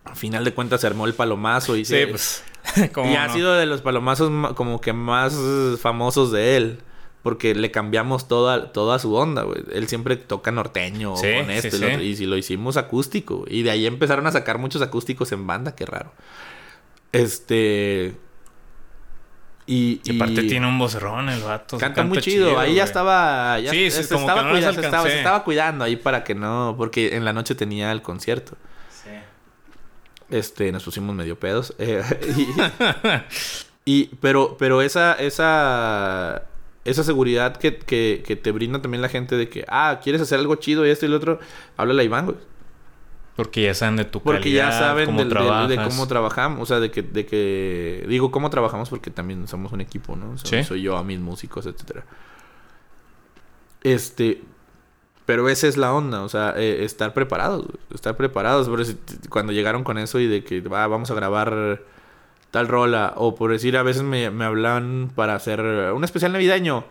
Al final de cuentas se armó el palomazo y Sí, pues. y ha sido de los palomazos como que más famosos de él. Porque le cambiamos toda, toda su onda, güey. Él siempre toca norteño con esto y, lo otro, y si lo hicimos acústico. Y de ahí empezaron a sacar muchos acústicos en banda, qué raro. Este. Y, y, aparte tiene un vocerrón el vato. Canta, muy chido. ahí ya estaba. Ya sí, se, estaba cuidando, se, estaba, se, estaba, cuidando ahí para que no. Porque en la noche tenía el concierto. Este, nos pusimos medio pedos. Eh, y, y, pero, pero esa, esa esa seguridad que, que, te brinda también la gente de que, ah, quieres hacer algo chido y esto y lo otro, háblale a Iván, güey. Porque ya saben de tu Porque ya saben cómo de, cómo trabajamos. O sea, de que, de que... Digo, cómo trabajamos porque también somos un equipo, ¿no? ¿Sí? Soy yo a mis músicos, etcétera. Este... Pero esa es la onda, o sea, eh, estar preparados, estar preparados. Pero cuando llegaron con eso y de que va, vamos a grabar tal rola. O por decir, a veces me, me hablan para hacer un especial navideño.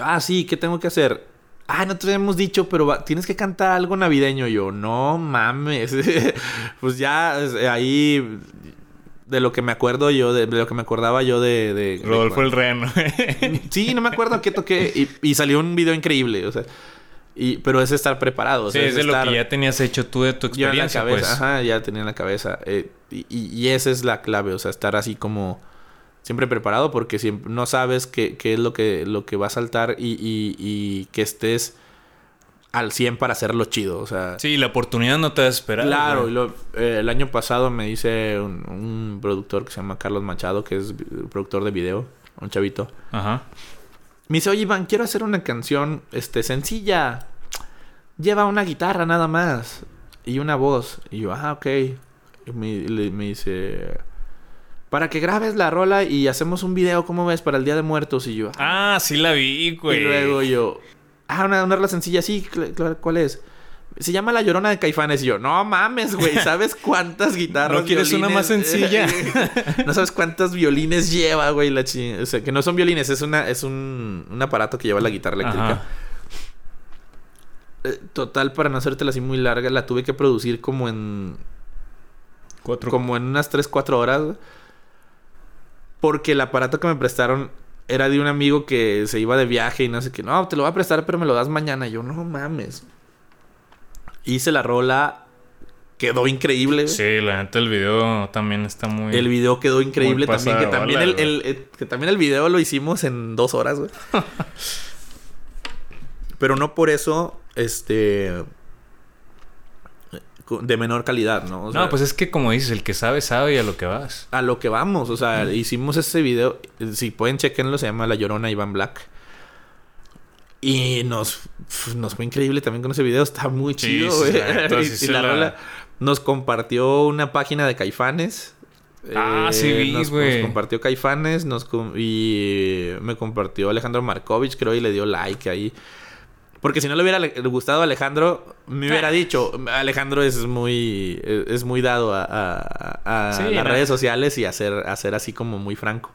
Ah, sí, ¿qué tengo que hacer? Ah, no te hemos dicho, pero tienes que cantar algo navideño. Yo, no mames. pues ya ahí de lo que me acuerdo yo, de, lo que me acordaba yo de... de Rodolfo el Reno. sí, no me acuerdo qué toqué. Y, y, salió un video increíble. O sea, y, pero es estar preparado. Sí, es, de lo que ya tenías hecho tú de tu experiencia. cabeza, pues. Ajá, ya tenía en la cabeza. Eh, y, y, esa es la clave, o sea, estar así como siempre preparado porque siempre, no sabes qué, qué es lo que, lo que va a saltar y, y, que estés al 100 para hacerlo chido, o sea... Sí, la oportunidad no te va a esperar. Claro, eh, el año pasado me dice un, un, productor que se llama Carlos Machado, que es productor de video, un chavito. Ajá. Me dice, oye Iván, quiero hacer una canción este, sencilla. Lleva una guitarra nada más. Y una voz. Y yo, ah, ok. Y me, me dice, para que grabes la rola y hacemos un video, ¿cómo ves? Para el Día de Muertos. Y yo, ah, sí la vi, güey. Y luego yo, ah, una, una rola sencilla, sí, ¿cuál es? Se llama La Llorona de Caifanes. Y yo, no mames, güey. ¿Sabes cuántas guitarras? ¿No quieres una más sencilla? no sabes cuántos violines lleva, güey. La O sea, que no son violines, es una, es un, un aparato que lleva la guitarra eléctrica. Eh, total, para no hacértela así muy larga, la tuve que producir como en. Cuatro. Como en unas 3, 4 horas. Porque el aparato que me prestaron era de un amigo que se iba de viaje y no sé qué. No, te lo voy a prestar, pero me lo das mañana. Y yo, no mames. Hice la rola. Quedó increíble. Sí, la neta el video también está muy... El video quedó increíble también. Que también el, eh, que también el video lo hicimos en dos horas, güey. Pero no por eso, este... De menor calidad, ¿no? no, pues es que como dices, el que sabe, sabe y a lo que vas. A lo que vamos. O sea, hicimos ese video. Si pueden chequenlo, se llama La Llorona Iván Black. Y nos, nos fue increíble también con ese video. Está muy chido, güey. y, la, rola nos compartió una página de Caifanes. Ah, sí, eh, nos, nos, compartió Caifanes nos y me compartió Alejandro Markovich, creo, y le dio like ahí. Porque si no le hubiera gustado a Alejandro, me hubiera dicho, Alejandro es muy es muy dado a, a, las redes sociales y a ser, a ser así como muy franco.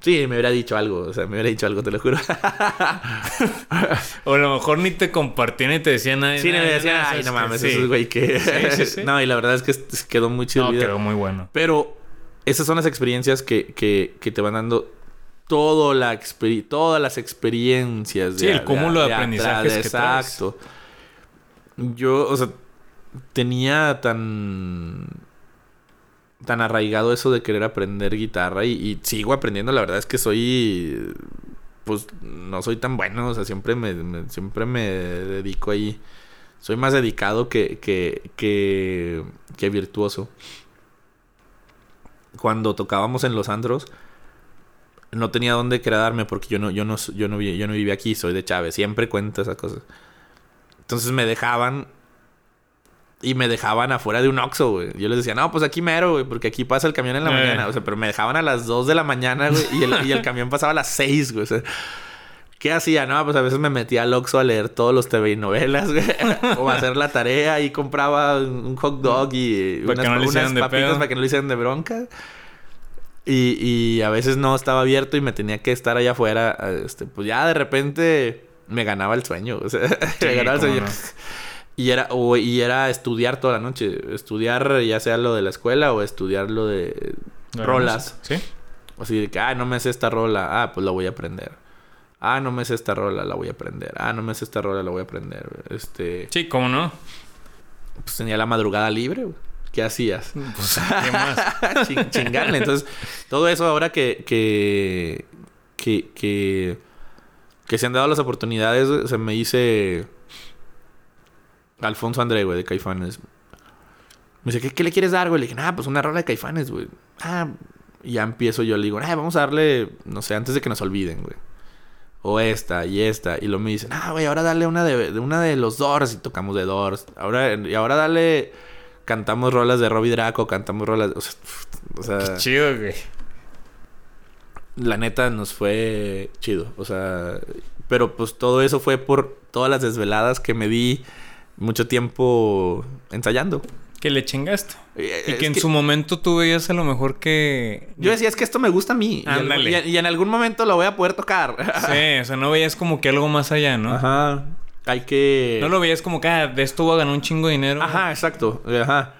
Sí, me hubiera dicho algo, o sea, me hubiera dicho algo, te lo juro. o a lo mejor ni te compartían ni te decían nada. Sí, me decían, ay, no mames, eso es güey que... Sí, sí, sí. no, y la verdad es que quedó muy chido. No, quedó muy bueno. Pero esas son las experiencias que, que, que te van dando todo la todas las experiencias. De, sí, el cúmulo de, de aprendizajes que Exacto. Yo, o sea, tenía tan tan arraigado eso de querer aprender guitarra y, sigo aprendiendo. La verdad es que soy, pues, no soy tan bueno. O sea, siempre me, siempre me dedico ahí. Soy más dedicado que, que, que, que virtuoso. Cuando tocábamos en los andros, no tenía dónde quedarme porque yo no, yo no, yo no, yo no vivía aquí, soy de Chávez. Siempre cuento esas cosas. Entonces me dejaban y me dejaban afuera de un Oxxo, güey. Yo les decía, no, pues aquí mero, güey, porque aquí pasa el camión en la eh. mañana. O sea, pero me dejaban a las 2 de la mañana, güey, y el, y el camión pasaba a las 6, güey. O sea, ¿qué hacía? No, pues a veces me metía al Oxxo a leer todos los TV y novelas, güey. o a hacer la tarea y compraba un hot dog y unas, papitas para que no le hicieran de bronca. Y, y a veces no estaba abierto y me tenía que estar allá afuera. Este, pues ya de repente me ganaba el sueño. O sea, me ganaba el sueño. Y era, o, y era estudiar toda la noche. Estudiar ya sea lo de la escuela o estudiar lo de rolas. Sí. Así de que, ah, no me sé esta rola. Ah, pues la voy a aprender. Ah, no me sé esta rola, la voy a aprender. Ah, no me sé esta rola, la voy a aprender. Este... Sí, ¿cómo no? Pues tenía la madrugada libre, ¿Qué hacías? Pues, ¿qué más? chingarle. Entonces, todo eso ahora que, que, que, que, que se han dado las oportunidades, se me dice Alfonso André, güey, de Caifanes. Me dice, ¿qué, le quieres dar, güey? Le dije, ah, pues una rola de Caifanes, güey. Ah, y ya empiezo yo, le digo, ah, vamos a darle, no sé, antes de que nos olviden, güey. O esta y esta. Y luego me dicen, ah, güey, ahora dale una de, una de los Doors y tocamos de Doors. Ahora, y ahora dale, cantamos rolas de Robbie Draco, cantamos rolas, o sea, o sea Qué chido, güey. La neta nos fue chido, o sea, pero pues todo eso fue por todas las desveladas que me di mucho tiempo ensayando. Que le chingaste. Eh, y que en su momento tú veías a lo mejor que... Yo decía, es que esto me gusta a mí. Y, en algún momento lo voy a poder tocar. sí, o sea, no veías como que algo más allá, ¿no? Ajá. Hay que... No lo veías como que ah, de esto voy a ganar un chingo de dinero. Ajá, exacto. Ajá.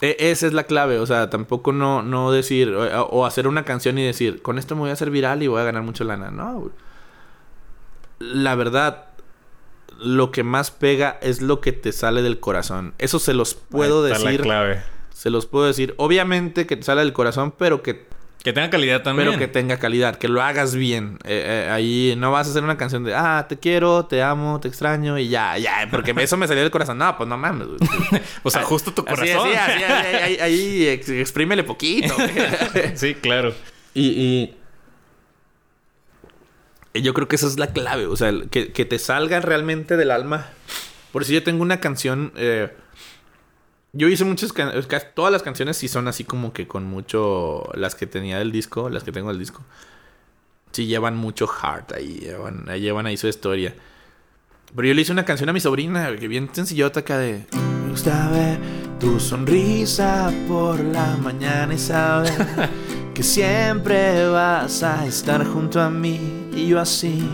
E, esa es la clave. O sea, tampoco no, no decir... O, o, hacer una canción y decir, con esto me voy a hacer viral y voy a ganar mucho lana. No, La verdad lo que más pega es lo que te sale del corazón. Eso se los puedo decir. La clave. Se los puedo decir. Obviamente que te sale del corazón, pero que que tenga calidad también. Pero que tenga calidad, que lo hagas bien. Eh, eh, ahí no vas a hacer una canción de, ah, te quiero, te amo, te extraño y ya, ya, porque eso me salió del corazón. No, pues no mames. o sea, justo tu corazón. Así, así, ahí, ahí, exprímele poquito. sí, claro. Y, y, yo creo que esa es la clave, o sea, que, te salgan realmente del alma. Por si yo tengo una canción, eh, yo hice muchas canciones, todas las canciones sí son así como que con mucho, las que tenía del disco, las que tengo del disco, sí llevan mucho heart ahí, llevan, llevan ahí su historia. Pero yo le hice una canción a mi sobrina, que bien sencillota acá de... Me gusta ver tu sonrisa por la mañana y saber que siempre vas a estar junto a mí y yo así,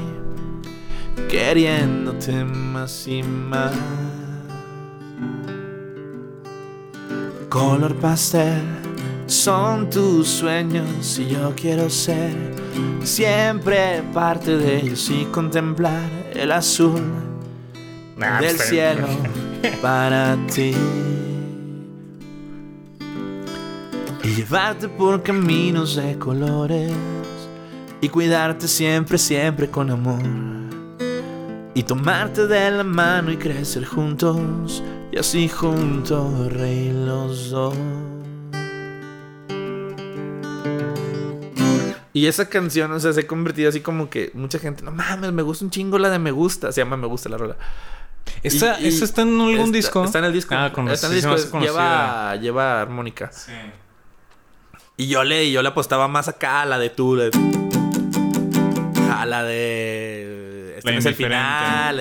queriéndote más y más. Color pastel son tus sueños y yo quiero ser siempre parte de ellos y contemplar el azul del cielo para ti. Y llevarte por caminos de colores y cuidarte siempre, siempre con amor. Y tomarte de la mano y crecer juntos y así juntos reír los dos. Y esa canción, o sea, se ha convertido así como que mucha gente, no mames, me gusta un chingo la de Me Gusta. Se llama Me Gusta la rola. ¿Esta, está en algún disco? Está en el disco. Ah, con está en el disco. Lleva, lleva armónica. Sí. Y yo le, yo le apostaba más acá a la de tú. a la de. Este no es el final.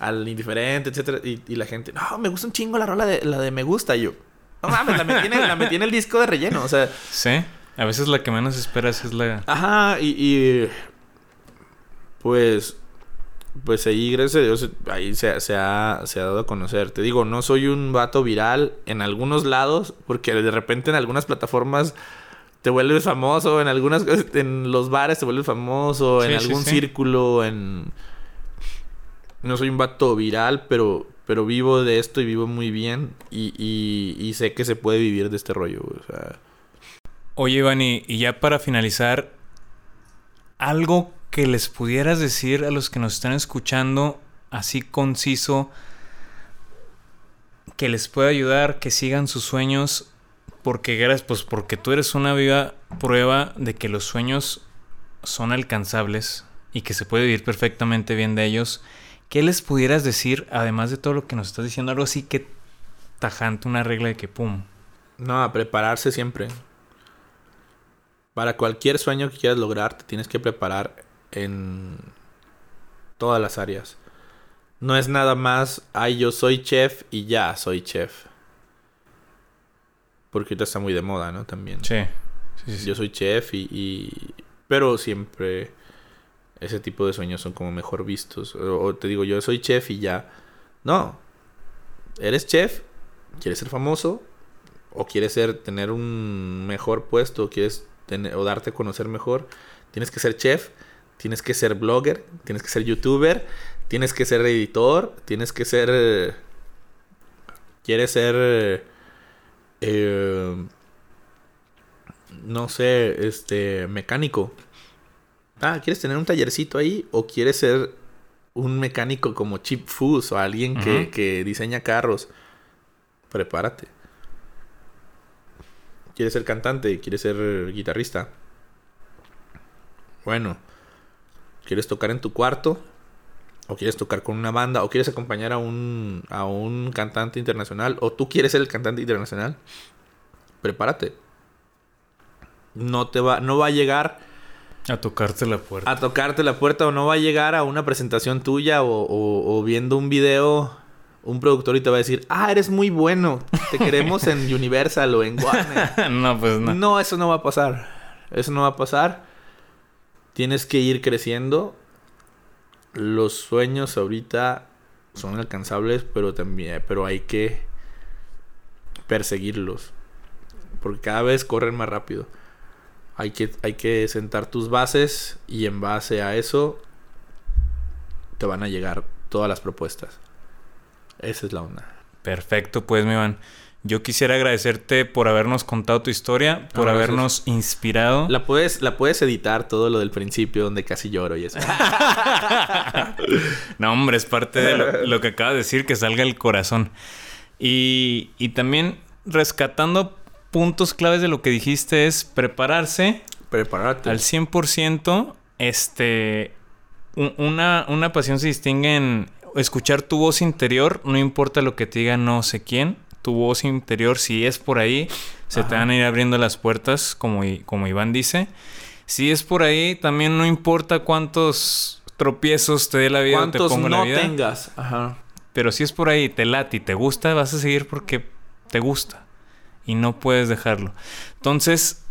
Al indiferente, etcétera. Y, la gente, no, me gusta un chingo la rola de la de me gusta. Y yo, no mames, la metí, en el, la metí en el disco de relleno. O sea. Sí. A veces la que menos esperas es la... Ajá, y, y pues pues ahí, gracias a Dios, ahí se, se, ha, se ha dado a conocer. Te digo, no soy un vato viral en algunos lados, porque de repente en algunas plataformas te vuelves famoso, en algunas en los bares te vuelves famoso, en algún círculo, en... No soy un vato viral, pero, pero vivo de esto y vivo muy bien y, y, sé que se puede vivir de este rollo. O sea... Oye, Iván, y, ya para finalizar, algo que les pudieras decir a los que nos están escuchando, así conciso, que les pueda ayudar, que sigan sus sueños, porque pues porque tú eres una viva prueba de que los sueños son alcanzables y que se puede vivir perfectamente bien de ellos. ¿Qué les pudieras decir, además de todo lo que nos estás diciendo, algo así que tajante, una regla de que pum? No, a prepararse siempre. Para cualquier sueño que quieras lograr, te tienes que preparar en todas las áreas. No es nada más, ay, yo soy chef y ya soy chef. Porque ahorita está muy de moda, ¿no? También. Sí. Yo soy chef y, Pero siempre ese tipo de sueños son como mejor vistos. O, te digo, yo soy chef y ya. No. Eres chef, quieres ser famoso, o quieres ser, tener un mejor puesto, o quieres tener, o darte a conocer mejor, tienes que ser chef tienes que ser blogger, tienes que ser youtuber, tienes que ser editor, tienes que ser... quieres ser... Eh, no sé, este, mecánico. Ah, ¿quieres tener un tallercito ahí? ¿O quieres ser un mecánico como Chip Foos o alguien que, que diseña carros? Prepárate. ¿Quieres ser cantante? ¿Quieres ser guitarrista? Bueno, ¿Quieres tocar en tu cuarto? ¿O quieres tocar con una banda? ¿O quieres acompañar a un, a un cantante internacional? ¿O tú quieres ser el cantante internacional? Prepárate. No te va, no va a llegar... A tocarte la puerta. A tocarte la puerta o no va a llegar a una presentación tuya o, o, viendo un video un productor y te va a decir, ah, eres muy bueno, te queremos en Universal o en Warner. no, pues no. No, eso no va a pasar. Eso no va a pasar. Tienes que ir creciendo. Los sueños ahorita son alcanzables, pero también, pero hay que perseguirlos. Porque cada vez corren más rápido. Hay que, hay que sentar tus bases y en base a eso te van a llegar todas las propuestas. Esa es la onda. Perfecto, pues mi van. Yo quisiera agradecerte por habernos contado tu historia, por habernos inspirado. La puedes, la puedes editar todo lo del principio donde casi lloro y eso. no, hombre, es parte de lo, que acaba de decir, que salga el corazón. Y, y también rescatando puntos claves de lo que dijiste es prepararse. Prepararte. Al 100%. Este. Una, una pasión se distingue en escuchar tu voz interior, no importa lo que te diga no sé quién tu voz interior, si es por ahí, se te van a ir abriendo las puertas, como, como Iván dice. Si es por ahí, también no importa cuántos tropiezos te dé la vida o te ponga no la vida. tengas. Ajá. Pero si es por ahí, te late y te gusta, vas a seguir porque te gusta. Y no puedes dejarlo. Entonces,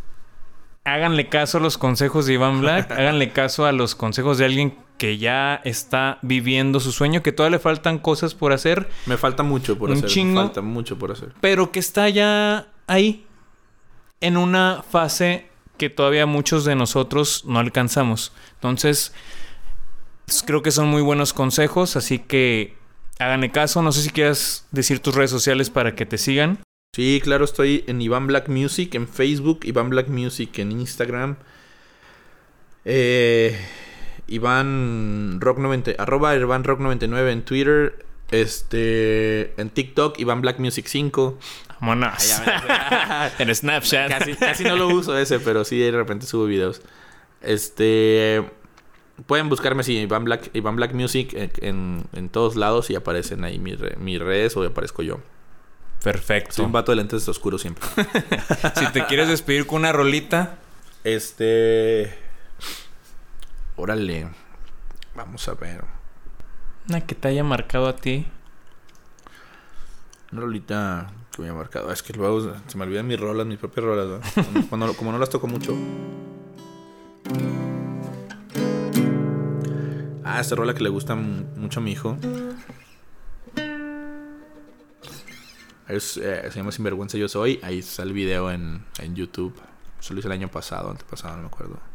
háganle caso a los consejos de Iván Black, háganle caso a los consejos de alguien que ya está viviendo su sueño, que todavía le faltan cosas por hacer. Me falta mucho por un hacer. Me falta mucho por hacer. Pero que está ya ahí, en una fase que todavía muchos de nosotros no alcanzamos. Entonces, pues, creo que son muy buenos consejos, así que háganle caso. No sé si quieras decir tus redes sociales para que te sigan. Sí, claro, estoy en Iván Black Music en Facebook, Iván Black Music en Instagram. Eh, Iván Rock 90, arroba Iván Rock 99 en Twitter. Este, en TikTok, Iván Black Music 5. Vámonos. en Snapchat. Casi, no lo uso ese, pero sí de repente subo videos. Este, pueden buscarme así, Iván Black, Iván Black Music en, en, todos lados y aparecen ahí mis, mis redes o aparezco yo. Perfecto. Soy un vato de lentes oscuros siempre. si te quieres despedir con una rolita. Este. Órale. Vamos a ver. Una que te haya marcado a ti. Una rolita que me ha marcado. Es que luego se me olvidan mis rolas, mis propias rolas, Cuando, como no las toco mucho. Ah, esta rola que le gusta mu- mucho a mi hijo. Es, eh, se llama Sinvergüenza Yo Soy. Ahí está el video en, en YouTube. Eso lo hice el año pasado, antepasado, no me acuerdo.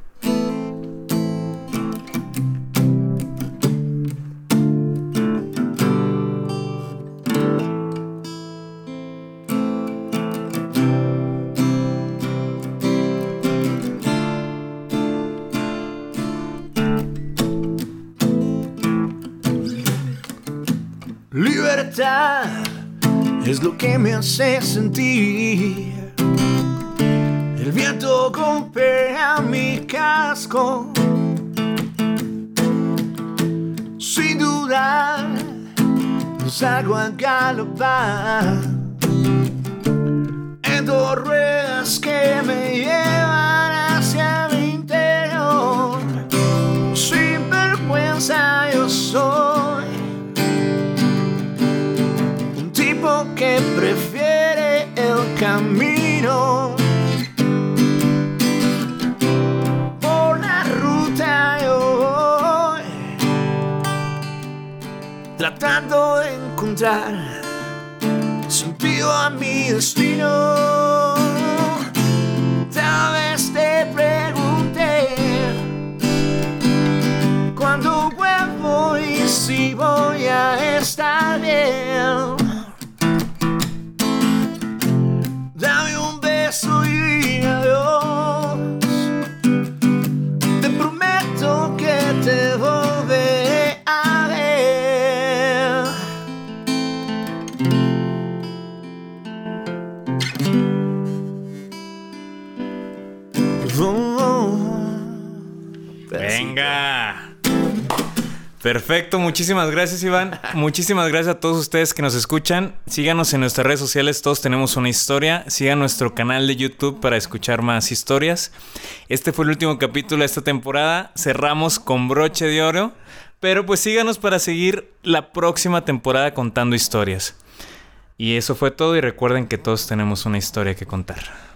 Es lo que me hace sentir. El viento golpea mi casco. Sin dudar, salgo a galopar. En ruedas que me llevan encontrar a mi destino. Tal vez te pregunté cuando vuelvo y si voy a estar bien. Perfecto, muchísimas gracias Iván. Muchísimas gracias a todos ustedes que nos escuchan. Síganos en nuestras redes sociales, todos tenemos una historia. Sigan nuestro canal de YouTube para escuchar más historias. Este fue el último capítulo de esta temporada. Cerramos con broche de oro. Pero pues síganos para seguir la próxima temporada contando historias. Y eso fue todo y recuerden que todos tenemos una historia que contar.